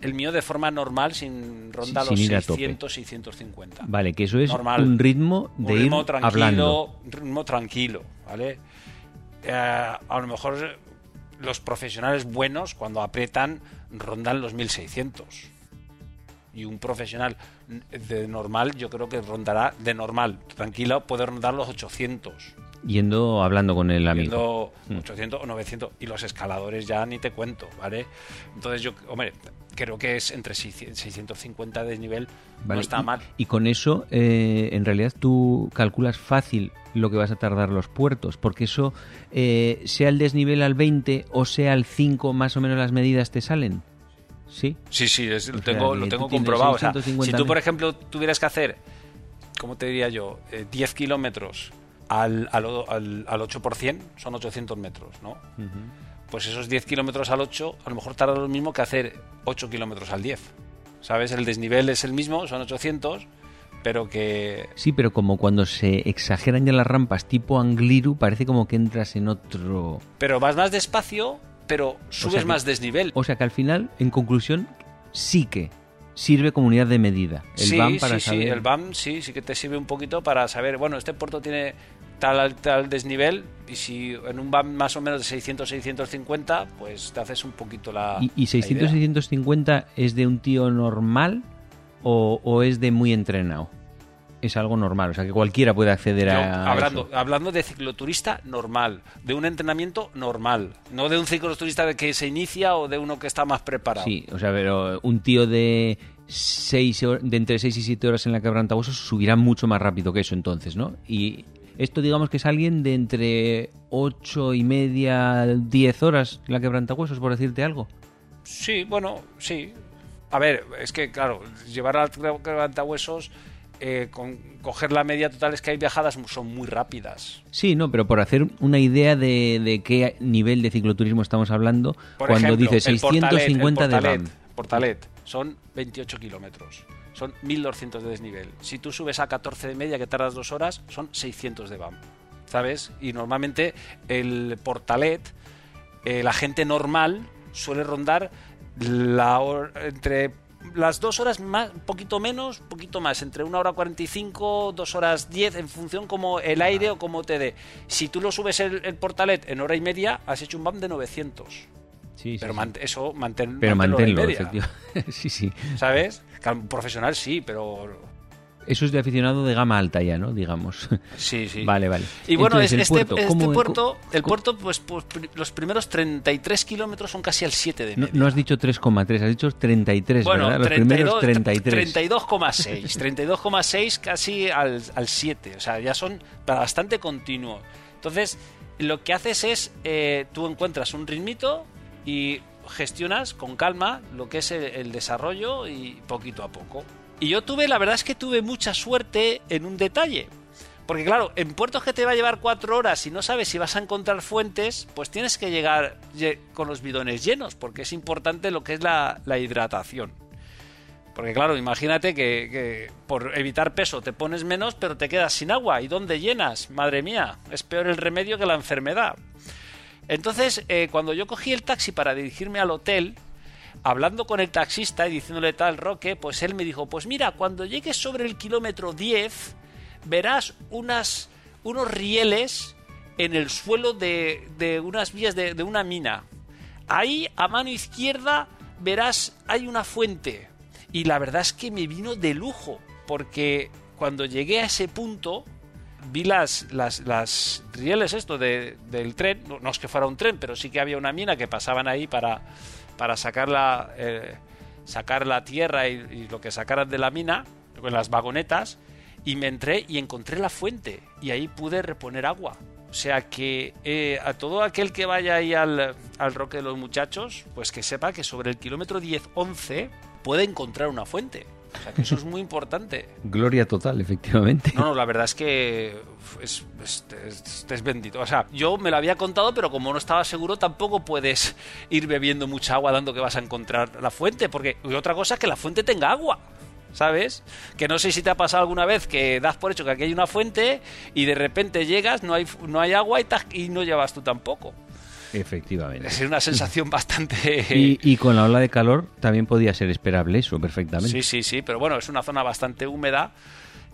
El mío de forma normal, sin ronda Sin los tope. 600, 650. Vale, que eso es Normal. un ritmo de un ritmo ir tranquilo, hablando. ritmo tranquilo, ¿vale? Eh, a lo mejor los profesionales buenos cuando aprietan rondan los 1600. Y un profesional de normal, yo creo que rondará de normal, tranquilo, puede rondar los 800. Yendo hablando con el amigo. Viendo 800 o 900 y los escaladores ya ni te cuento, ¿vale? Entonces yo, hombre, creo que es entre 600 650 de nivel, Vale, no está y- mal. Y con eso, eh, en realidad, tú calculas fácil lo que vas a tardar los puertos, porque eso, eh, sea el desnivel al 20 o sea al 5, más o menos las medidas te salen. ¿Sí? Sí, sí, es- lo sea, tengo, lo tú tengo comprobado. O sea, 650 si tú, por ejemplo, tuvieras que hacer, ¿cómo te diría yo? Eh, 10 kilómetros al, al, al, al 8%, son 800 metros, ¿no? Pues esos 10 kilómetros al 8, a lo mejor tarda lo mismo que hacer 8 kilómetros al 10. ¿Sabes? El desnivel es el mismo, son 800, pero que... Sí, pero como cuando se exageran ya las rampas tipo Angliru, parece como que entras en otro... Pero vas más despacio, pero subes sea que- más desnivel. O sea que al final, en conclusión, sí que sirve como unidad de medida. El sí, BAM para sí, sí, saber... el BAM sí, sí que te sirve un poquito para saber, bueno, este puerto tiene tal, tal desnivel y si en un BAM más o menos de 600, 650, pues te haces un poquito la... ¿Y, y la 600, idea. 650 es de un tío normal o, o es de muy entrenado? Es algo normal, o sea que cualquiera puede acceder Yo, a hablando, eso. hablando de cicloturista normal, de un entrenamiento normal, no de un cicloturista de que se inicia o de uno que está más preparado. Sí, o sea, pero un tío de seis de entre 6 y 7 horas en la quebrantahuesos subirá mucho más rápido que eso entonces, ¿no? Y esto digamos que es alguien de entre 8 y media, 10 horas la quebrantahuesos, por decirte algo. Sí, bueno, sí. A ver, es que claro, llevar al quebrantahuesos, eh, con coger la media total es que hay viajadas son muy rápidas. Sí, no, pero por hacer una idea de, de qué nivel de cicloturismo estamos hablando, Por cuando ejemplo, dice el Portalet, 650 el de. Portalet, son 28 kilómetros. Son 1200 de desnivel. Si tú subes a 14 de media, que tardas dos horas, son 600 de BAM. ¿Sabes? Y normalmente el Portalet, la gente normal suele rondar la hor- entre las dos horas más, un poquito menos, un poquito más, entre una hora 45, dos horas 10, en función como el aire o como te dé. Si tú lo subes el, el Portalet en hora y media, has hecho un BAM de 900. Sí, Pero sí. eso, mantén, Pero manténlo manténlo, [LAUGHS] sí, sí. ¿Sabes? Un profesional sí, pero... Eso es de aficionado de gama alta ya, ¿no? Digamos. Sí, sí. Vale, vale. Y bueno, Entonces, este puerto, este ¿cómo- puerto, cómo- el puerto, pues, pues, los primeros 33 kilómetros son casi al 7 de No, media. no has dicho 3,3, has dicho 33, bueno, ¿verdad? Los 32, primeros 33. 32,6. 32,6 casi al, al 7. O sea, ya son bastante continuos. Entonces, lo que haces es, eh, tú encuentras un ritmito y gestionas con calma lo que es el, desarrollo y poquito a poco. Y yo tuve, la verdad es que tuve mucha suerte en un detalle. Porque claro, en puertos que te va a llevar cuatro horas y no sabes si vas a encontrar fuentes, pues tienes que llegar con los bidones llenos, porque es importante lo que es la, hidratación. Porque claro, imagínate que, por evitar peso te pones menos, pero te quedas sin agua. ¿Y dónde llenas? Madre mía, es peor el remedio que la enfermedad. Entonces, eh, cuando yo cogí el taxi para dirigirme al hotel, hablando con el taxista y diciéndole tal Roque, pues él me dijo, pues mira, cuando llegues sobre el kilómetro 10, verás unos rieles en el suelo de, de unas vías de, de una mina. Ahí, a mano izquierda, verás, hay una fuente. Y la verdad es que me vino de lujo, porque cuando llegué a ese punto, vi las, las, rieles esto de, del tren, no, es que fuera un tren, pero sí que había una mina que pasaban ahí para, para sacar, la, eh, sacar la tierra y, lo que sacaran de la mina, con las vagonetas, y me entré y encontré la fuente, y ahí pude reponer agua. O sea que eh, a todo aquel que vaya ahí al, al Roque de los Muchachos, pues que sepa que sobre el kilómetro 10-11 puede encontrar una fuente. O sea, que eso es muy importante. Gloria total, efectivamente. No, no, la verdad es que es, es, bendito. O sea, yo me lo había contado, pero como no estaba seguro, tampoco puedes ir bebiendo mucha agua dando que vas a encontrar la fuente. Porque otra cosa es que la fuente tenga agua. ¿Sabes? Que no sé si te ha pasado alguna vez que das por hecho que aquí hay una fuente y de repente llegas, no hay, no hay agua y, y no llevas tú tampoco. Efectivamente. Es una sensación [LAUGHS] bastante... Y, con la ola de calor también podía ser esperable eso, perfectamente. Sí, sí, sí, pero bueno, es una zona bastante húmeda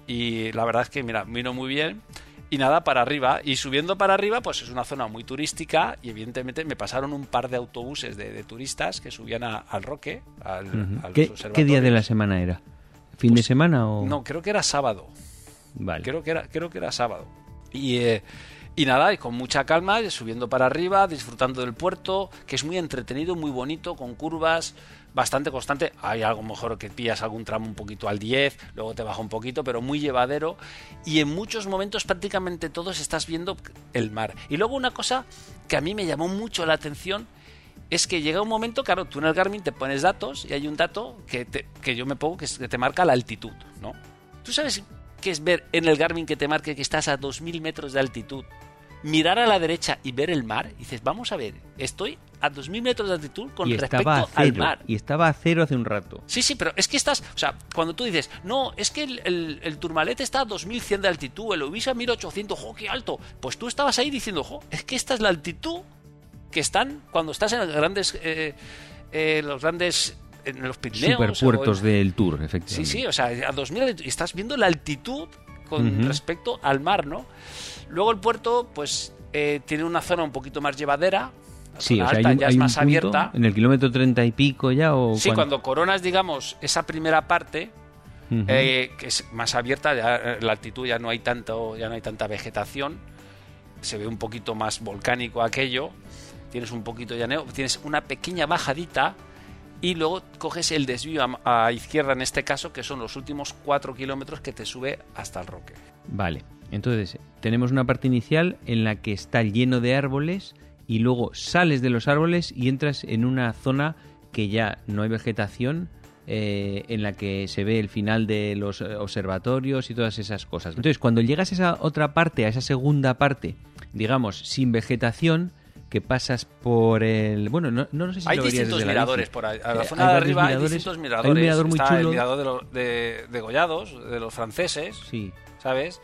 y la verdad es que, mira, vino muy bien. Y nada, para arriba. Y subiendo para arriba, pues es una zona muy turística y evidentemente me pasaron un par de autobuses de, turistas que subían al Roque, al, ¿Qué, día de la semana era? ¿Fin de pues, semana o...? No, creo que era sábado. Vale. Creo que era, creo que era sábado. Y... Eh, y nada, y con mucha calma, subiendo para arriba, disfrutando del puerto, que es muy entretenido, muy bonito, con curvas, bastante constante. Hay algo mejor que pillas algún tramo un poquito al 10, luego te baja un poquito, pero muy llevadero. Y en muchos momentos, prácticamente todos, estás viendo el mar. Y luego una cosa que a mí me llamó mucho la atención es que llega un momento, claro, tú en el Garmin te pones datos y hay un dato que, que yo me pongo que, que te marca la altitud, ¿no? ¿Tú sabes qué es ver en el Garmin que te marque que estás a 2.000 metros de altitud mirar a la derecha y ver el mar, y dices, vamos a ver, estoy a 2.000 metros de altitud con respecto al mar. Y estaba a cero hace un rato. Sí, sí, pero es que estás, o sea, cuando tú dices, no, es que el, el, Turmalet está a 2.100 de altitud, el Ubisa a 1.800, ¡jo, qué alto! Pues tú estabas ahí diciendo, jo, es que esta es la altitud que están cuando estás en los grandes, eh, eh, los grandes en los Pirineos. Superpuertos del Tour, efectivamente. Sí, sí, o sea, a 2000 estás viendo la altitud con respecto al mar, ¿no? Luego el puerto, pues, eh, tiene una zona un poquito más llevadera. Sí, o sea, hay ya es más abierta. En el kilómetro treinta y pico ya o. Sí, cuando coronas, digamos, esa primera parte, eh, que es más abierta, ya, eh, la altitud ya no hay tanto, ya no hay tanta vegetación, se ve un poquito más volcánico aquello, tienes un poquito llaneo, tienes una pequeña bajadita y luego coges el desvío a, izquierda en este caso, que son los últimos cuatro kilómetros que te sube hasta el roque. Vale. Entonces, tenemos una parte inicial en la que está lleno de árboles y luego sales de los árboles y entras en una zona que ya no hay vegetación, eh, en la que se ve el final de los eh, observatorios y todas esas cosas. Entonces, cuando llegas a esa otra parte, a esa segunda parte, digamos, sin vegetación, que pasas por el... Bueno, no, no sé si Hay distintos miradores por ahí. A la eh, zona de arriba hay distintos miradores. Hay un mirador muy chulo. el mirador de, de, Gollados, de los franceses, sí. ¿sabes?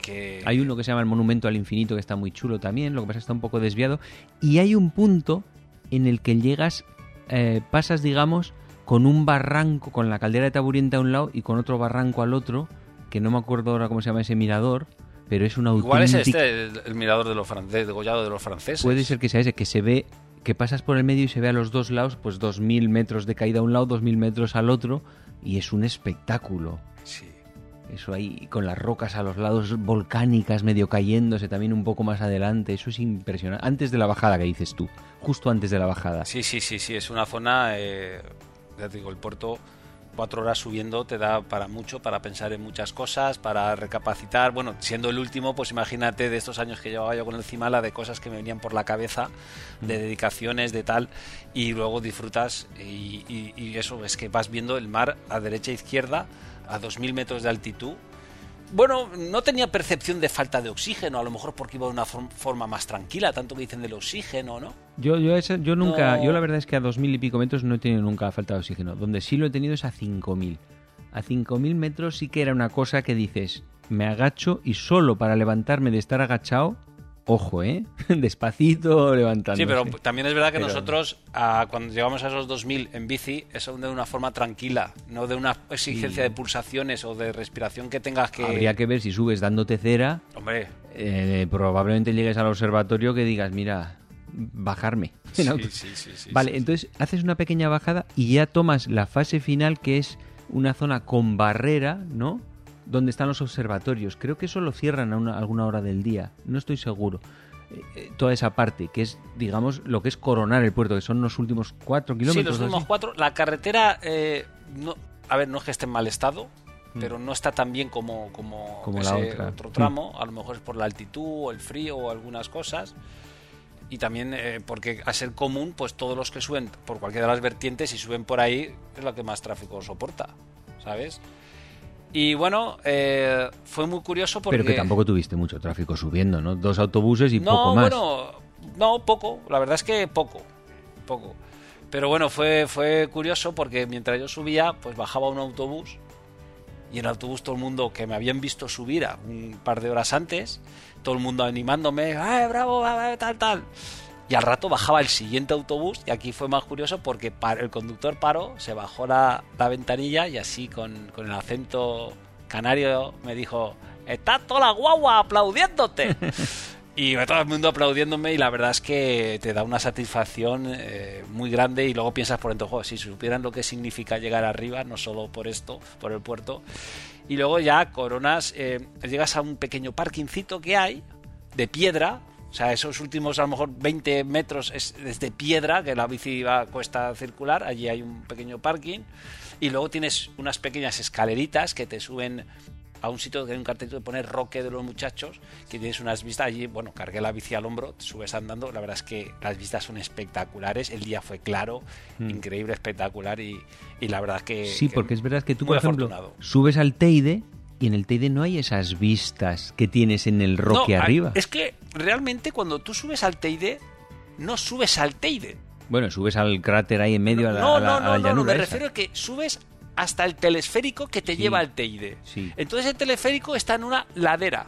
que... Hay uno que se llama el Monumento al Infinito que está muy chulo también, lo que pasa es que está un poco desviado. Y hay un punto en el que llegas, eh, pasas, digamos, con un barranco, con la caldera de Taburiente a un lado y con otro barranco al otro, que no me acuerdo ahora cómo se llama ese mirador, pero es un auténtico... ¿Cuál es este, el, mirador de los franceses, degollado de los franceses? Puede ser que sea ese, que se ve que pasas por el medio y se ve a los dos lados, pues dos mil metros de caída a un lado, dos mil metros al otro, y es un espectáculo. Sí. Eso ahí con las rocas a los lados volcánicas medio cayéndose también un poco más adelante. Eso es impresionante. Antes de la bajada que dices tú, justo antes de la bajada. Sí, sí, sí, sí. Es una zona, eh, ya te digo, el puerto cuatro horas subiendo te da para mucho, para pensar en muchas cosas, para recapacitar. Bueno, siendo el último, pues imagínate de estos años que llevaba yo con el Cimala, de cosas que me venían por la cabeza, de mm. dedicaciones, de tal, y luego disfrutas y, y eso, es que vas viendo el mar a derecha e izquierda a 2.000 metros de altitud bueno, no tenía percepción de falta de oxígeno, a lo mejor porque iba de una forma más tranquila, tanto que dicen del oxígeno, ¿no? Yo, yo, yo nunca, yo la verdad es que a dos mil y pico metros no he tenido nunca falta de oxígeno. Donde sí lo he tenido es a cinco mil. A cinco mil metros sí que era una cosa que dices, me agacho y solo para levantarme de estar agachado ojo, ¿eh? [LAUGHS] Despacito levantando. Sí, pero también es verdad que nosotros, cuando llegamos a esos 2000 en bici, es de una forma tranquila, no de una exigencia de pulsaciones o de respiración que tengas que. Habría que ver si subes dándote cera. Hombre. Eh, probablemente llegues al observatorio que digas, mira, bajarme. [LAUGHS] Sí, sí, sí, vale, entonces haces una pequeña bajada y ya tomas la fase final que es una zona con barrera, ¿no? Donde están los observatorios. Creo que eso lo cierran a, alguna hora del día, no estoy seguro. Eh, eh, toda esa parte, que es, digamos, lo que es coronar el puerto, que son los últimos cuatro kilómetros. Sí, los últimos cuatro. La carretera, eh, no, a ver, no es que esté en mal estado, mm. pero no está tan bien como, como, ese otro tramo. Mm. A lo mejor es por la altitud, o el frío o algunas cosas. Y también porque a ser común, pues todos los que suben por cualquiera de las vertientes y suben por ahí es la que más tráfico soporta, ¿sabes? Y bueno, eh, fue muy curioso porque... Pero que tampoco tuviste mucho tráfico subiendo, ¿no? Dos autobuses y poco más. Bueno, no, poco. La verdad es que poco. Poco. Pero bueno, fue, fue curioso porque mientras yo subía, pues bajaba un autobús y en el autobús todo el mundo que me habían visto subir a un par de horas antes, todo el mundo animándome, ¡ay, bravo, tal, tal! Y al rato bajaba el siguiente autobús y aquí fue más curioso porque el conductor paró, se bajó la, ventanilla y así con, el acento canario me dijo, está toda la guagua aplaudiéndote. [LAUGHS] y todo el mundo aplaudiéndome y la verdad es que te da una satisfacción eh, muy grande y luego piensas por dentro, si supieran lo que significa llegar arriba, no solo por esto, por el puerto. Y luego ya coronas, eh, llegas a un pequeño parkingcito que hay de piedra o sea, esos últimos a lo mejor 20 metros es, de piedra, que la bici va cuesta circular, allí hay un pequeño parking. Y luego tienes unas pequeñas escaleritas que te suben a un sitio que hay un cartelito de poner Roque de los muchachos, que tienes unas vistas allí, bueno, cargué la bici al hombro, te subes andando, la verdad es que las vistas son espectaculares, el día fue claro, mm. increíble, espectacular y, la verdad que... Sí, porque es verdad que tú, por ejemplo, subes al Teide y en el Teide no hay esas vistas que tienes en el Roque arriba. Es que realmente cuando tú subes al Teide, no subes al Teide. Bueno, subes al cráter ahí en medio a la, no, no, no, no, me refiero a que subes hasta el telesférico que te lleva al Teide. Sí. Entonces el telesférico está en una ladera.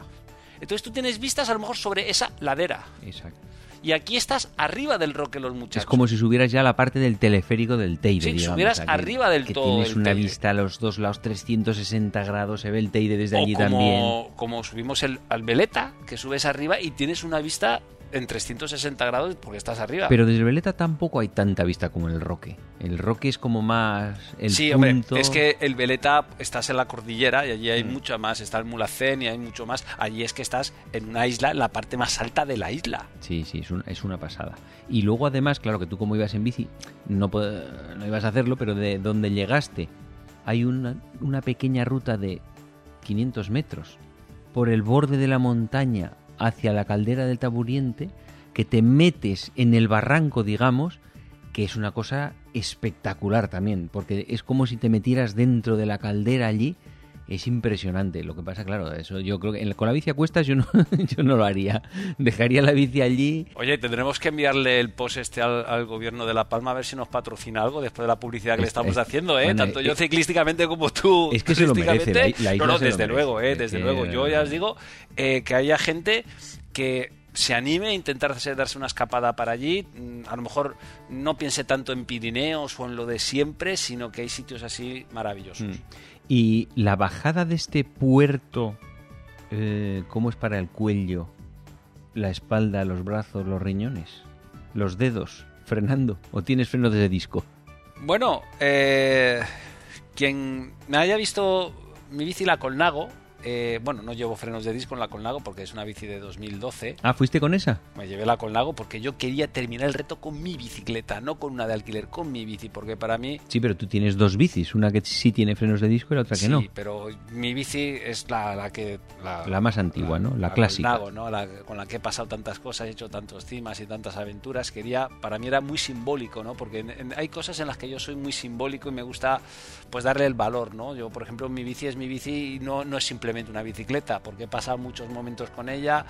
Entonces tú tienes vistas a lo mejor sobre esa ladera. Exacto y aquí estás arriba del Roque Los Muchachos. Es como si subieras ya la parte del teleférico del Teide. Sí, subieras arriba del que todo. Tienes una vista a los dos lados 360 grados, se ve el Teide desde allí también. Como subimos el, al Veleta, que subes arriba y tienes una vista en 360 grados porque estás arriba. Pero desde Veleta tampoco hay tanta vista como el Roque. El Roque es como más el Sí, hombre, es que el Veleta estás en la cordillera y allí hay mm. mucho más. Está el Mulacén y hay mucho más. Allí es que estás en una isla, en la parte más alta de la isla. Sí, sí, es, es una pasada. Y luego además, claro que tú como ibas en bici, no, no ibas a hacerlo, pero de donde llegaste hay una, una pequeña ruta de 500 metros por el borde de la montaña hacia la caldera del Taburiente, que te metes en el barranco, digamos, que es una cosa espectacular también, porque es como si te metieras dentro de la caldera allí. Es impresionante. Lo que pasa, claro, eso yo creo que con la bici a cuestas yo no, [LAUGHS] yo no lo haría. Dejaría la bici allí. Oye, tendremos que enviarle el post este al, gobierno de La Palma a ver si nos patrocina algo después de la publicidad que le estamos haciendo, ¿eh? Tanto yo ciclísticamente como tú. Es que se lo merece. no, no, desde luego, ¿eh? Desde luego. Yo ya os digo eh, que haya gente que se anime a intentar darse una escapada para allí. Mm, a lo mejor no piense tanto en Pirineos o en lo de siempre, sino que hay sitios así maravillosos. Mm. Y la bajada de este puerto, eh, ¿cómo es para el cuello? La espalda, los brazos, los riñones, los dedos, frenando. ¿O tienes freno de disco? Bueno, eh, quien me haya visto mi bici la Colnago, eh, bueno, no llevo frenos de disco en la Colnago porque es una bici de 2012. Ah, ¿fuiste con esa? Me llevé la Colnago porque yo quería terminar el reto con mi bicicleta, no con una de alquiler, con mi bici, porque para mí... Sí, pero tú tienes dos bicis, una que sí tiene frenos de disco y la otra que no. Sí, pero mi bici es la, que... La, más antigua, ¿no? La, clásica. ¿no? con la que he pasado tantas cosas, he hecho tantos cimas y tantas aventuras, quería... Para mí era muy simbólico, ¿no? Porque hay cosas en las que yo soy muy simbólico y me gusta pues darle el valor, ¿no? Yo, por ejemplo, mi bici es mi bici y no, no es simplemente simplemente una bicicleta, porque he pasado muchos momentos con ella.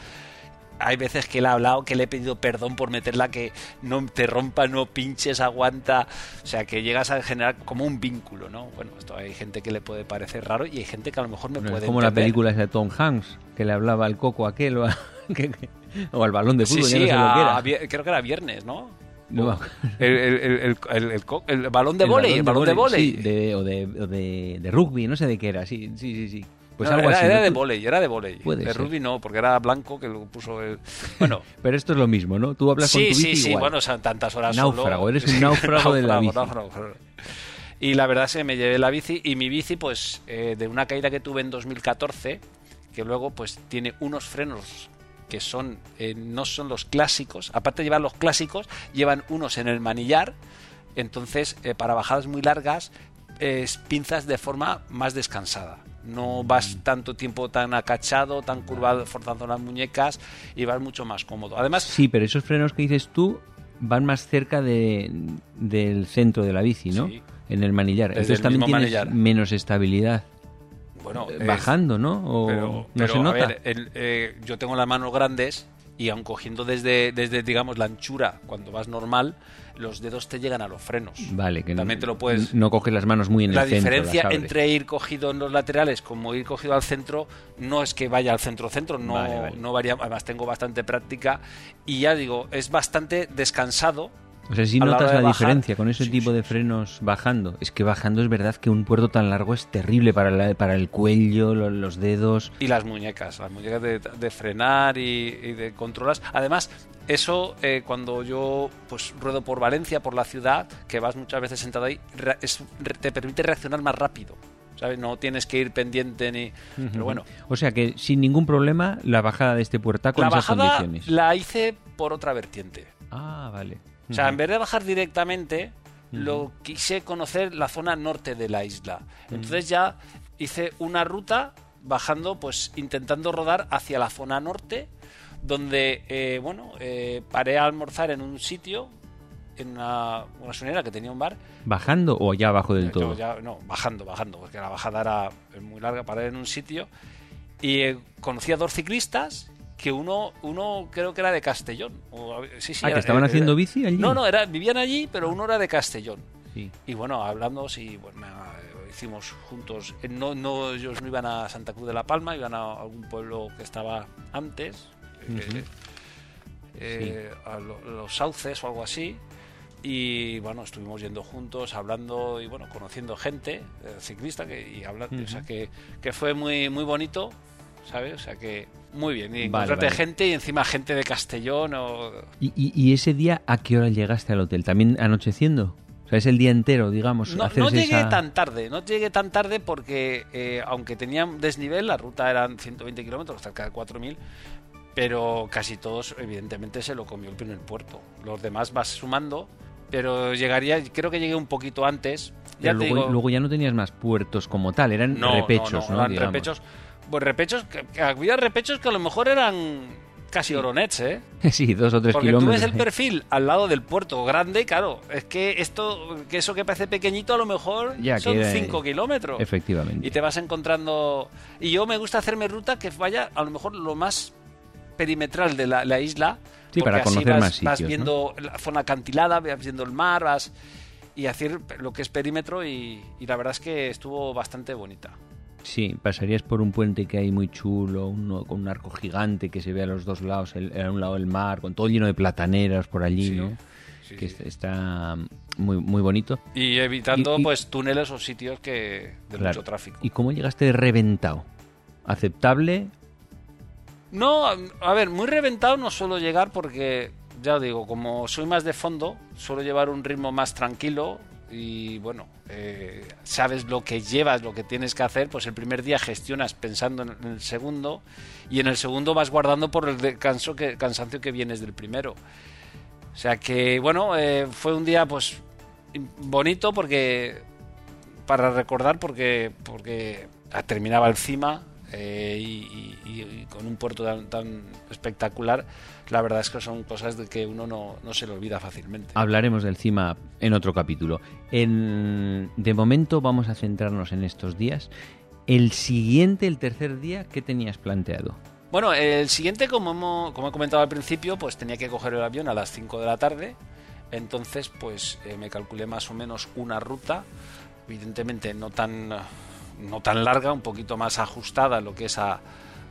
Hay veces que le he hablado, que le he pedido perdón por meterla, que no te rompa, no pinches, aguanta. O sea, que llegas a generar como un vínculo, ¿no? Bueno, esto hay gente que le puede parecer raro y hay gente que a lo mejor me Bueno, puede es como la entender. película esa de Tom Hanks, que le hablaba al coco aquel o, a- [LAUGHS] que- o al balón de Sí, fútbol, ya sí, no sé lo que a- era. a creo que era viernes, ¿no? No. El, el- el- el- balón de vóley, el balón de vóley. Sí, de- o de, o de, de rugby, no sé de qué era, sí, sí, sí. sí. Pues No, algo era, así. era ¿no? de vóley, era de. Puede de ser. rugby no, porque era blanco que lo puso el... [LAUGHS] Bueno, Pero esto es lo mismo, ¿no? Tú hablas con sí, tu sí, sí, igual. bueno, son tantas horas Náufrago, solo. eres un [LAUGHS] náufrago de la bici. náufrago. Y la verdad es que me llevé la bici y mi bici, pues, eh, de una caída que tuve en 2014, que luego, pues, tiene unos frenos que son eh, no son los clásicos, aparte de llevar los clásicos, llevan unos en el manillar, entonces eh, para bajadas muy largas eh, pinzas de forma más descansada. No vas tanto tiempo tan acachado, tan curvado, forzando las muñecas y vas mucho más cómodo. Además, Sí, pero esos frenos que dices tú van más cerca de, del centro de la bici, ¿no? Sí. En el manillar. Desde Entonces el también tienes manillar. menos estabilidad. bueno, Eh, es- Bajando, ¿no? O pero, no pero, se a nota. ver, el, eh, yo tengo las manos grandes y aun cogiendo desde, desde, digamos, la anchura, cuando vas normal, los dedos te llegan a los frenos. Vale, que También no, te lo puedes... no coges las manos muy en la el centro. diferencia las abres. entre ir cogido en los laterales como ir cogido al centro no es que vaya al centro-centro, no, Vale, vale. no varía. Además, tengo bastante práctica y ya digo, es bastante descansado. O sea, si la notas la, diferencia con ese sí, tipo sí, de frenos bajando. Es que bajando es verdad que un puerto tan largo es terrible para, la- para el cuello, lo- los dedos. Y las muñecas, las muñecas de, de frenar y, y de controlas. Además, eso eh, cuando yo pues ruedo por Valencia, por la ciudad, que vas muchas veces sentado ahí, re- es- te permite reaccionar más rápido. ¿Sabes? No tienes que ir pendiente ni... Pero bueno, O sea que sin ningún problema la bajada de este puertaco la en esas bajada condiciones. la hice por otra vertiente. Ah, vale. O sea, en vez de bajar directamente, lo quise conocer la zona norte de la isla. Entonces ya hice una ruta bajando, pues intentando rodar hacia la zona norte, donde, eh, bueno, eh, paré a almorzar en un sitio, en una, gasolinera que tenía un bar. ¿Bajando o ya abajo del Yo todo? ya- no, bajando, bajando, porque la bajada era muy larga, paré en un sitio y eh, conocí a dos ciclistas que uno, uno creo que era de Castellón. O, sí, sí, Ah, que estaban era- haciendo bici allí. no, no, era, vivían allí, pero uno era de Castellón. Sí. Y bueno, hablando, sí, bueno, nada, eh, hicimos juntos. eh, No, no, ellos no iban a Santa Cruz de la Palma, iban a algún pueblo que estaba antes, eh, eh, a lo- los sauces o algo así. Y bueno, estuvimos yendo juntos, hablando y bueno, conociendo gente eh, ciclista que, y hablando, o sea que, que fue muy, muy bonito, ¿sabes? O sea que muy bien. Y Vale, encontrarte vale. gente y encima gente de Castellón o ¿Y, y, y ese día a qué hora llegaste al hotel? ¿También anocheciendo? O sea, es el día entero, digamos. No, no llegué esa- tan tarde, no llegué tan tarde porque eh, aunque tenía desnivel, la ruta eran 120 kilómetros, cerca de 4.000, pero casi todos evidentemente se lo comió el primer puerto. Los demás vas sumando, pero llegaría, creo que llegué un poquito antes. Ya luego, digo, luego ya no tenías más puertos como tal, eran no, repechos, no, ¿no? no, eran Digamos. repechos. Pues repechos, que, había repechos que a lo mejor eran casi oronets, ¿eh? [LAUGHS] sí, dos o tres Porque tú kilómetros. ves el perfil al lado del puerto grande, claro, es que esto, que eso que parece pequeñito a lo mejor Ya son queda, 5 eh, kilómetros. Efectivamente. Y te vas encontrando... Y yo me gusta hacerme ruta que vaya a lo mejor lo más perimetral de la, la isla. Sí, porque para así conocer vas, más sitios, Vas ¿no? viendo la zona acantilada, vas viendo el mar, vas... Y hacer lo que es perímetro y, y la verdad es que estuvo bastante bonita. Sí, pasarías por un puente que hay muy chulo, uno con un arco gigante que se ve a los dos lados, el- a un lado el mar, con todo lleno de plataneras por allí, Sí, ¿no? sí, que sí. está- muy, muy bonito. Y evitando Y- y- pues túneles o sitios que de Claro. mucho tráfico. ¿Y cómo llegaste reventado? ¿Aceptable? No, a ver, muy reventado no suelo llegar porque, ya os digo, como soy más de fondo, suelo llevar un ritmo más tranquilo y bueno, eh, sabes lo que llevas, lo que tienes que hacer, pues el primer día gestionas pensando en el segundo y en el segundo vas guardando por el que, cansancio que vienes del primero. O sea que, bueno, eh, fue un día pues bonito porque para recordar porque porque terminaba el CIMA eh, y, y- y con un puerto tan, tan espectacular, la verdad es que son cosas de que uno no, no se le olvida fácilmente. Hablaremos del CIMA en otro capítulo. En- de momento vamos a centrarnos en estos días. El siguiente, el tercer día, ¿qué tenías planteado? Bueno, el siguiente, como, hemos, como he comentado al principio, pues tenía que coger el avión a las 5 de la tarde. Entonces, pues eh, me calculé más o menos una ruta, evidentemente no tan, no tan larga, un poquito más ajustada a lo que es a,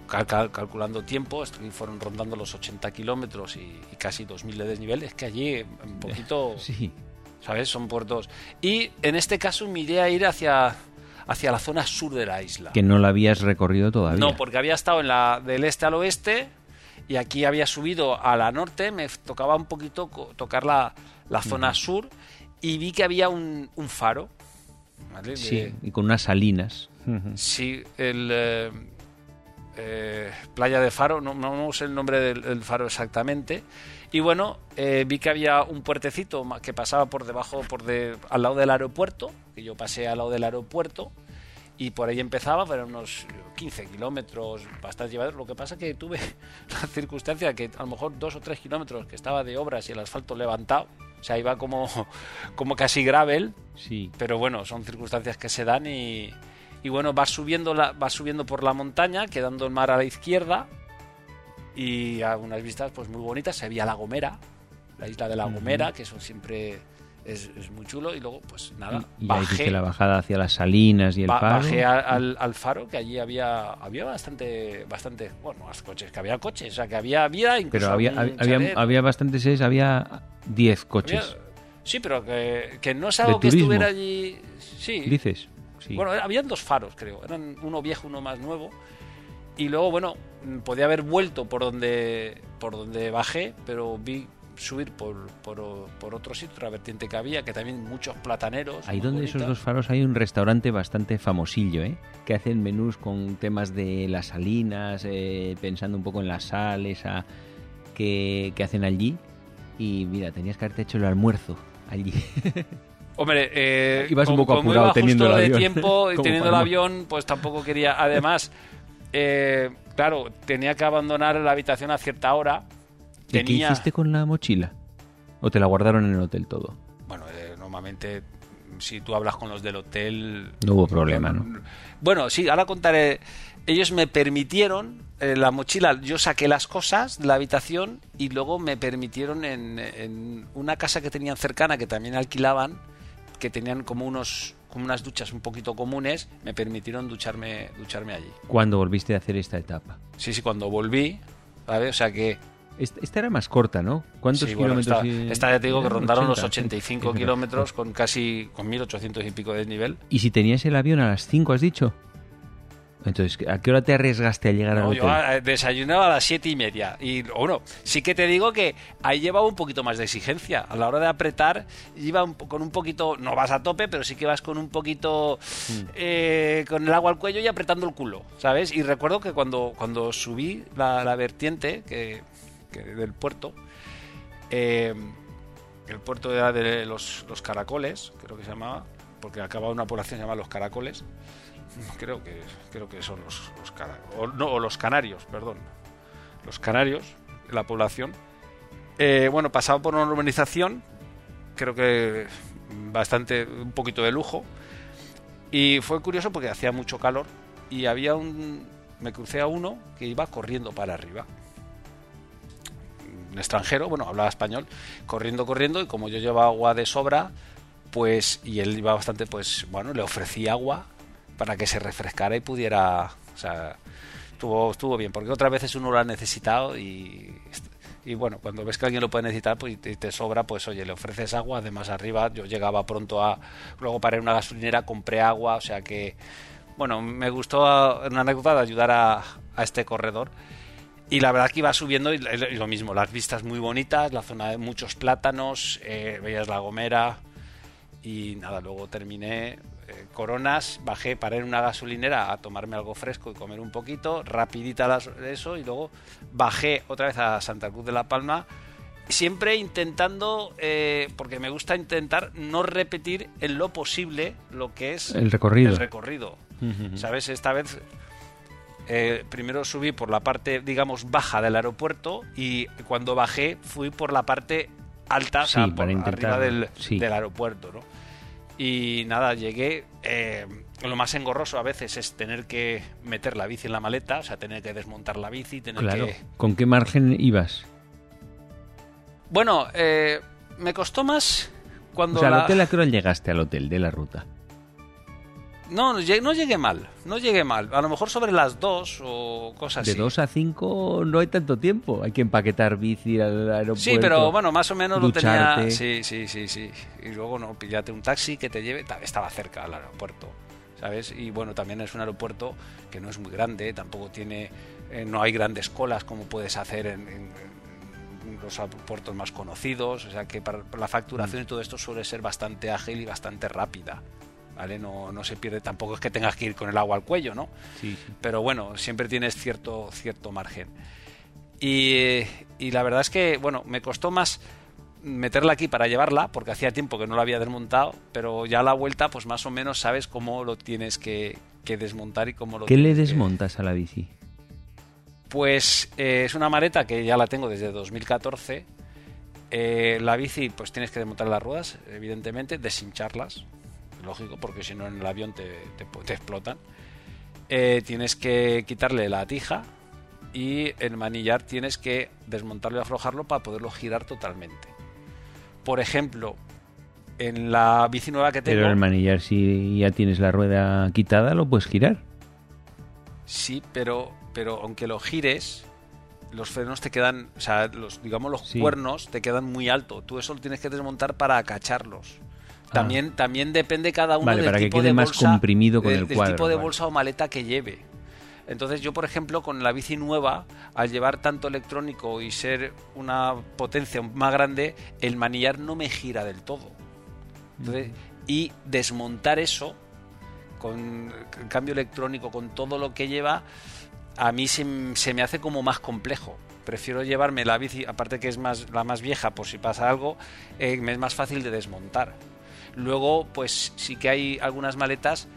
calculando tiempo, fueron rondando los 80 kilómetros y, casi 2.000 de desnivel. Es que allí, un poquito, [LAUGHS] sí. ¿sabes? Son puertos. Y en este caso me iré a ir hacia, hacia la zona sur de la isla. Que no la habías recorrido todavía. No, porque había estado en la del este al oeste y aquí había subido a la norte. Me tocaba un poquito tocar la, la zona sur y vi que había un, un faro. Sí, y con unas salinas. Sí, el. Eh, eh, playa de Faro, no, no, sé el nombre del, faro exactamente. Y bueno, eh, vi que había un puertecito que pasaba por debajo, por de, al lado del aeropuerto, que yo pasé al lado del aeropuerto, y por ahí empezaba, fueron unos 15 kilómetros, bastante llevados. Lo que pasa que tuve [LAUGHS] la circunstancia que a lo mejor dos o tres kilómetros que estaba de obras y el asfalto levantado, o sea, iba como, [LAUGHS] como casi gravel, sí. pero bueno, son circunstancias que se dan y, y bueno, va subiendo, la, va subiendo por la montaña, quedando el mar a la izquierda y a unas vistas pues muy bonitas. Se veía La Gomera, la isla de La Gomera, que eso siempre es, muy chulo. Y luego, pues nada, y, bajé. la bajada hacia las salinas y el faro. Bajé al, al, faro, que allí había había bastante, bastante, bueno, más coches, que había coches, o sea, que había vida incluso. Pero había, había, había, bastantes, había 10 coches. sí, pero que, que no es algo que estuviera allí. Sí. Dices. Bueno, habían dos faros, creo. Eran uno viejo, uno más nuevo. Y luego, bueno, podía haber vuelto por donde, por donde bajé, pero vi subir por, por, otro sitio, otra vertiente que había, que también muchos plataneros. Ahí donde esos dos faros hay un restaurante bastante famosillo, ¿eh? que hacen menús con temas de las salinas, eh, pensando un poco en la sal esa que, que hacen allí. Y mira, tenías que haberte hecho el almuerzo allí. [LAUGHS] Hombre, eh, ibas un poco apurado teniendo el avión. de tiempo y [LAUGHS] teniendo el avión, pues tampoco quería. Además, eh, claro, tenía que abandonar la habitación a cierta hora. ¿Y qué hiciste con la mochila? ¿O te la guardaron en el hotel todo? Bueno, eh, normalmente si tú hablas con los del hotel... No hubo problema, ¿no? Bueno, sí, ahora contaré. Ellos me permitieron eh, la mochila, yo saqué las cosas de la habitación y luego me permitieron en, en, una casa que tenían cercana, que también alquilaban, que tenían como unos como unas duchas un poquito comunes, me permitieron ducharme ducharme allí. ¿Cuándo volviste a hacer esta etapa? Sí, sí, cuando volví, ¿sabes? O sea que esta era más corta, ¿no? ¿Cuántos kilómetros? esta, ya te digo que rondaron los 85 kilómetros con casi con 1800 y pico de desnivel. ¿Y si tenías el avión a las 5, has dicho? Entonces, ¿a qué hora te arriesgaste a llegar al hotel? Yo desayunaba a las siete y media. Y bueno, sí que te digo que ahí llevaba un poquito más de exigencia. A la hora de apretar, iba con un poquito, no vas a tope, pero sí que vas con un poquito, mm. eh, con el agua al cuello y apretando el culo, ¿sabes? Y recuerdo que cuando, cuando subí la, vertiente que, del puerto, eh, el puerto era de los, los caracoles, creo que se llamaba, porque acababa una población llamada Los Caracoles creo que creo que son los, los o, no, los canarios, perdón, los canarios, la población. Eh, bueno, pasaba por una urbanización, creo que bastante, un poquito de lujo, y fue curioso porque hacía mucho calor y había un, me crucé a uno que iba corriendo para arriba. Un extranjero, bueno, hablaba español, corriendo, corriendo, y como yo llevaba agua de sobra, pues, y él iba bastante, pues, bueno, le ofrecí agua para que se refrescara y pudiera. O sea, estuvo, estuvo bien, porque otras veces uno lo ha necesitado y, y bueno, cuando ves que alguien lo puede necesitar pues, y te, sobra, pues oye, le ofreces agua. Además, arriba yo llegaba pronto a. Luego para una gasolinera compré agua, o sea que. Bueno, me gustó una anécdota de ayudar a, a este corredor. Y la verdad que iba subiendo y, lo mismo, las vistas muy bonitas, la zona de muchos plátanos, eh, veías la gomera y nada, luego terminé eh, coronas, bajé para ir a una gasolinera a tomarme algo fresco y comer un poquito, rapidita eso, y luego bajé otra vez a Santa Cruz de la Palma, siempre intentando, eh, porque me gusta intentar no repetir en lo posible lo que es el recorrido. El recorrido. ¿Sabes? Esta vez eh, primero subí por la parte, digamos, baja del aeropuerto y cuando bajé fui por la parte alta, por arriba del, del aeropuerto, ¿no? Y nada, llegué. Eh, lo más engorroso a veces es tener que meter la bici en la maleta, o sea, tener que desmontar la bici, tener Claro. que... ¿Con qué margen ibas? Bueno, eh, me costó más cuando O sea, la... al hotel, ¿a qué hora llegaste al hotel de la ruta? No, no llegué, mal, no llegué mal. A lo mejor sobre las 2 o cosas De así. 2 a 5 no hay tanto tiempo. Hay que empaquetar bici al aeropuerto. Sí, pero bueno, más o menos lo tenía. Sí, sí, sí, sí. Y luego no, pillate un taxi que te lleve. ta- Estaba cerca al aeropuerto, ¿sabes? Y bueno, también es un aeropuerto que no es muy grande, tampoco tiene. eh, no hay grandes colas como puedes hacer en, en- los aeropuertos más conocidos. O sea que para, para la facturación y todo esto suele ser bastante ágil y bastante rápida. ¿Vale? No, no se pierde, tampoco es que tengas que ir con el agua al cuello, ¿no? Sí, sí. pero bueno, siempre tienes cierto, cierto margen. Y, y la verdad es que, bueno, me costó más meterla aquí para llevarla, porque hacía tiempo que no la había desmontado, pero ya a la vuelta, pues más o menos sabes cómo lo tienes que, que desmontar y cómo lo ¿Qué le que- desmontas a la bici? Pues eh, es una maleta que ya la tengo desde 2014. Eh, la bici, pues tienes que desmontar las ruedas, evidentemente, deshincharlas, lógico, porque si no en el avión te, te- te explotan. Eh, tienes que quitarle la tija y el manillar tienes que desmontarlo y aflojarlo para poderlo girar totalmente. Por ejemplo, en la bici nueva que tengo, Pero el manillar, si ya tienes la rueda quitada, lo puedes girar. sí, pero, pero aunque lo gires, los frenos te quedan, o sea, los, digamos los Sí. cuernos te quedan muy alto. Tú eso lo tienes que desmontar para acacharlos. Ah. También, también depende cada uno Vale, del para que tipo quede de más bolsa, comprimido con del- el del tipo de vale. bolsa o maleta que lleve. Entonces yo, por ejemplo, con la bici nueva, al llevar tanto electrónico y ser una potencia más grande, el manillar no me gira del todo. Entonces, y desmontar eso con el cambio electrónico, con todo lo que lleva, a mí se me hace como más complejo. Prefiero llevarme la bici, aparte que es más la más vieja, por si pasa algo, eh, me es más fácil de desmontar. Luego, pues sí que hay algunas maletas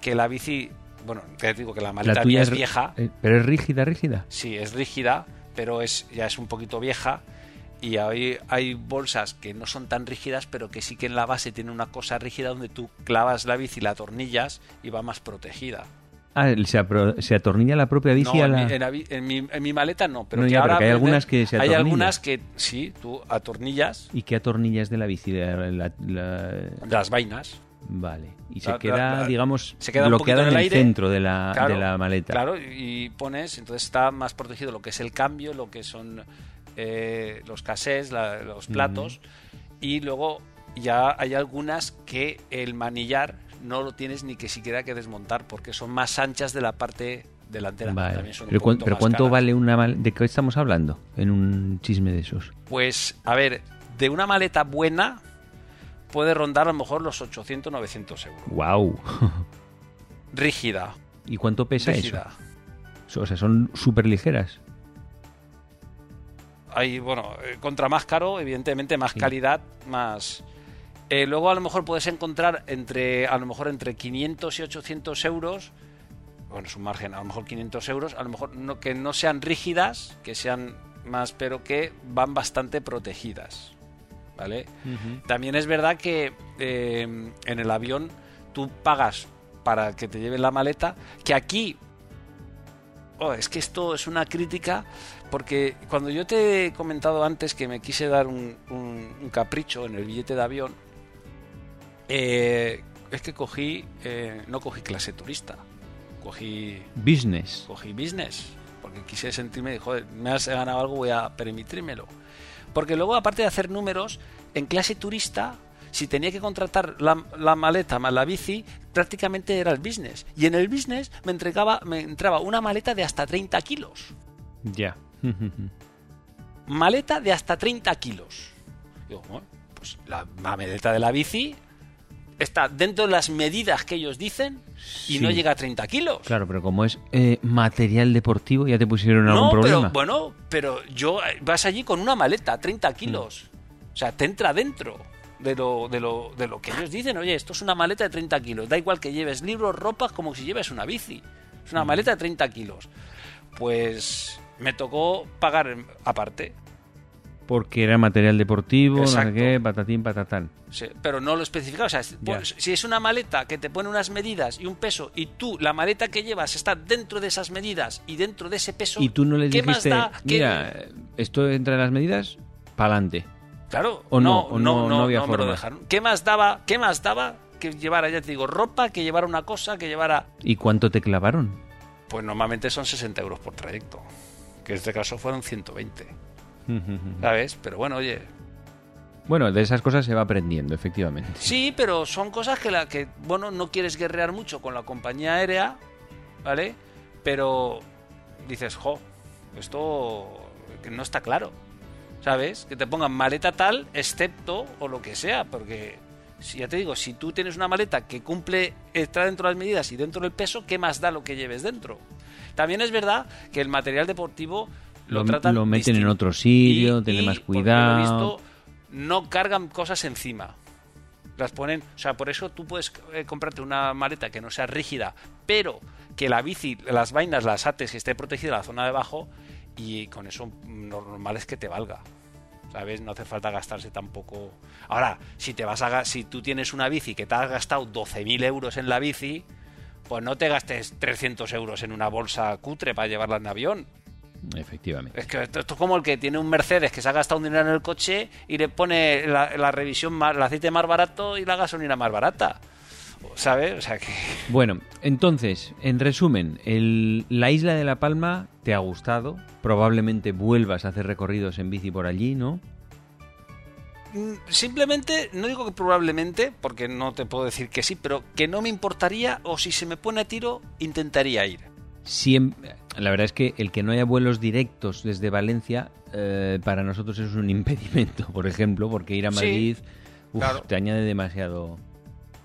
que la bici, bueno, te digo que la maleta La tuya es vieja, eh, pero es rígida, rígida. sí, es rígida, pero es ya es un poquito vieja. Y hay, hay bolsas que no son tan rígidas, pero que sí que en la base tiene una cosa rígida donde tú clavas la bici, la atornillas y va más protegida. Ah, se, apro- se atornilla la propia bici No, a en, la... mi, en la bi- en mi- en mi maleta no, pero No, que ya, pero ahora que hay algunas que se hay algunas que sí, tú atornillas ¿Y qué atornillas de la bici? La- la- la- las vainas. Vale. Y se queda, digamos, se queda poquito en el, aire. centro de la, Claro, de la maleta. Claro, y pones, entonces está más protegido lo que es el cambio, lo que son eh, los casés, los platos, y luego ya hay algunas que el manillar no lo tienes ni que siquiera que desmontar porque son más anchas de la parte delantera. Vale. Pero, ¿cuánto caras. vale una mal- ¿De qué estamos hablando en un chisme de esos? Pues, a ver, de una maleta buena puede rondar a lo mejor los 800, 900 euros. ¡Wow! Rígida. ¿Y cuánto pesa rígida. eso? O sea, son súper ligeras. hay, bueno, eh, contra más caro, evidentemente más Sí. calidad, más... Eh, luego a lo mejor puedes encontrar entre, a lo mejor entre 500 y 800 euros, bueno, es un margen, a lo mejor 500 euros, a lo mejor no, que no sean rígidas, que sean más, pero que van bastante protegidas, ¿vale? También es verdad que eh, en el avión tú pagas para que te lleven la maleta, que aquí Oh, es que esto es una crítica porque cuando yo te he comentado antes que me quise dar un, un- un capricho en el billete de avión, eh, es que cogí, eh, no cogí clase turista, cogí, Business. cogí business, porque quise sentirme, joder, me has ganado algo, voy a permitírmelo. Porque luego, aparte de hacer números, en clase turista, si tenía que contratar la, la maleta más la bici, prácticamente era el business. Y en el business me, entregaba, me entraba una maleta de hasta 30 kilos. Ya. [LAUGHS] Maleta de hasta 30 kilos. Digo, bueno, pues la maleta de la bici está dentro de las medidas que ellos dicen y Sí. no llega a 30 kilos. Claro, pero como es eh, material deportivo, ya te pusieron algún No, problema. pero bueno, pero yo eh, vas allí con una maleta, 30 kilos. Mm. O sea, te entra dentro de lo, de, lo, de lo que ellos dicen. Oye, esto es una maleta de 30 kilos. Da igual que lleves libros, ropas, como si lleves una bici. Es Mm. una maleta de 30 kilos. Pues me tocó pagar aparte. Porque era material deportivo, no sé Exacto. qué, patatín, patatán. Sí, pero no lo especificaba. O sea, pues, si es una maleta que te pone unas medidas y un peso y tú, la maleta que llevas está dentro de esas medidas y dentro de ese peso, Y tú no les ¿qué más dijiste, mira, esto entra en las medidas, pa'lante. Claro, o no, no, o no, no- había no me lo forma. dejaron. ¿Qué más daba? ¿Qué más daba que llevara, ya te digo, ropa, que llevara una cosa, que llevara... ¿Y cuánto te clavaron? Pues normalmente son 60 euros por trayecto, que en este caso fueron 120, ¿sabes? Pero bueno, oye, Bueno, de esas cosas se va aprendiendo, efectivamente. Sí, pero son cosas que la que bueno no quieres guerrear mucho con la compañía aérea, ¿vale? Pero dices, jo, esto que no está claro, ¿sabes? Que te pongan maleta tal, excepto o lo que sea, porque si ya te digo, si tú tienes una maleta que cumple está dentro de las medidas y dentro del peso, ¿qué más da lo que lleves dentro? También es verdad que el material deportivo lo, Lo, tratan lo meten en otro sitio, Y- tiene y, más por lo cuidado. visto, no cargan cosas encima. Las ponen, o sea, por eso tú puedes eh, comprarte una maleta que no sea rígida, pero que la bici, las vainas, las ates, que esté protegida la zona de abajo y con eso normal es que te valga. ¿Sabes? No hace falta gastarse tampoco. Ahora, si te vas a si tú tienes una bici que te has gastado 12.000 euros en la bici, pues no te gastes 300 euros en una bolsa cutre para llevarla en avión. Efectivamente. Es que esto, es como el que tiene un Mercedes que se ha gastado un dinero en el coche y le pone la, la revisión más, el aceite más barato y la gasolina más barata. ¿Sabes? O sea que. Bueno, entonces, en resumen, el- la isla de La Palma te ha gustado. Probablemente vuelvas a hacer recorridos en bici por allí, ¿no? Mm, Simplemente, no digo que probablemente, porque no te puedo decir que sí, pero que no me importaría o si se me pone a tiro, intentaría ir. Siem- la verdad es que el que no haya vuelos directos desde Valencia eh, para nosotros es un [LAUGHS] impedimento, por ejemplo, porque ir a Sí, Madrid uf, claro. te añade demasiado.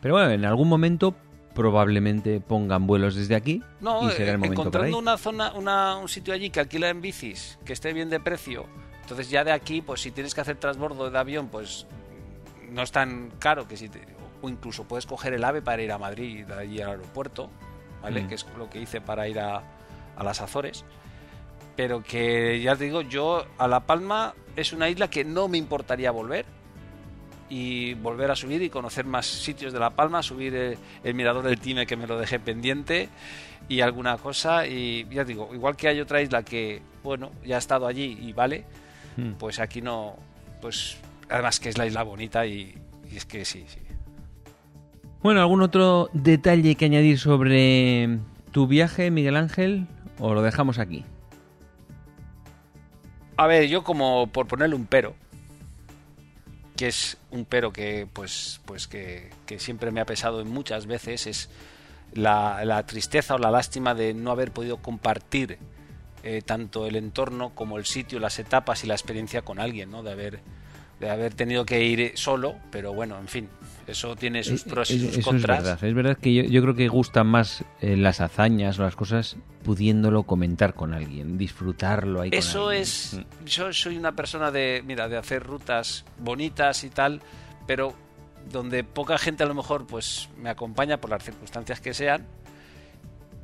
Pero bueno, en algún momento probablemente pongan vuelos desde aquí No, y será el eh, momento para encontrando una zona, una- un sitio allí que alquila en bicis, que esté bien de precio, entonces ya de aquí, pues si tienes que hacer transbordo de avión, pues no es tan caro que si te- o incluso puedes coger el AVE para ir a Madrid, de allí al aeropuerto, ¿vale? Mm. Que es lo que hice para ir a, a las Azores. Pero que ya te digo, yo a La Palma es una isla que no me importaría volver y volver a subir y conocer más sitios de La Palma, subir el, el mirador del Time que me lo dejé pendiente y alguna cosa y ya digo, igual que hay otra isla que, bueno, ya he estado allí y vale, Hmm. pues aquí no, pues además que es la isla bonita y, y es que sí, sí. Bueno, ¿algún otro detalle que añadir sobre tu viaje, Miguel Ángel? ¿O lo dejamos aquí? A ver, yo como por ponerle un pero, que es un pero que pues pues que, siempre me ha pesado en muchas veces, es la, la tristeza o la lástima de no haber podido compartir eh, tanto el entorno como el sitio, las etapas y la experiencia con alguien, ¿no? De haber de haber tenido que ir solo, pero bueno, en fin, eso tiene sus Eh, pros eh, y sus Eso contras. es verdad. Es verdad que yo, yo creo que gustan más eh, las hazañas o las cosas pudiéndolo comentar con alguien, disfrutarlo ahí con Eso alguien. es. Mm. Yo soy una persona de, mira, de hacer rutas bonitas y tal, pero donde poca gente a lo mejor pues me acompaña por las circunstancias que sean.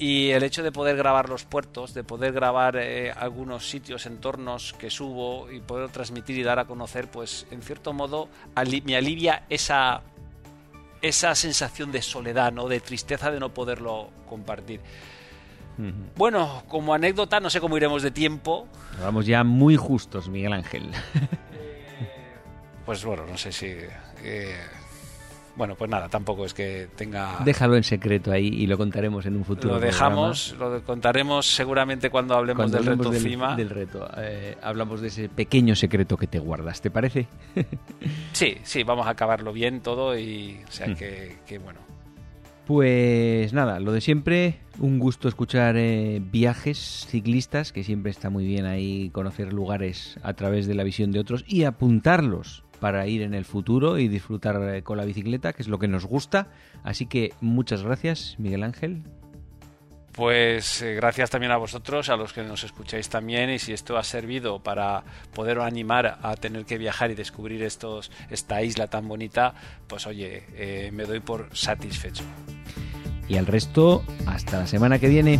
Y el hecho de poder grabar los puertos, de poder grabar eh, algunos sitios, entornos que subo y poder transmitir y dar a conocer, pues en cierto modo ali- me alivia esa, esa sensación de soledad, ¿no? de tristeza de no poderlo compartir. Bueno, como anécdota, no sé cómo iremos de tiempo, Vamos ya muy justos, Miguel Ángel. [LAUGHS] Pues bueno, no sé si. eh, bueno, pues nada, tampoco es que tenga. Déjalo en secreto ahí y lo contaremos en un futuro. lo dejamos, lo contaremos seguramente cuando hablemos Cuando del hablemos reto del, CIMA. del reto. Eh, hablamos de ese pequeño secreto que te guardas, ¿te parece? [LAUGHS] Sí, sí, vamos a acabarlo bien todo y. O sea Hmm. que, que bueno. Pues nada, lo de siempre, un gusto escuchar eh, viajes ciclistas, que siempre está muy bien ahí conocer lugares a través de la visión de otros y apuntarlos para ir en el futuro y disfrutar eh, con la bicicleta, que es lo que nos gusta. Así que muchas gracias, Miguel Ángel. Pues eh, gracias también a vosotros, a los que nos escucháis también, y si esto ha servido para poder animar a tener que viajar y descubrir estos, esta isla tan bonita, pues oye, eh, me doy por satisfecho. Y al resto, hasta la semana que viene.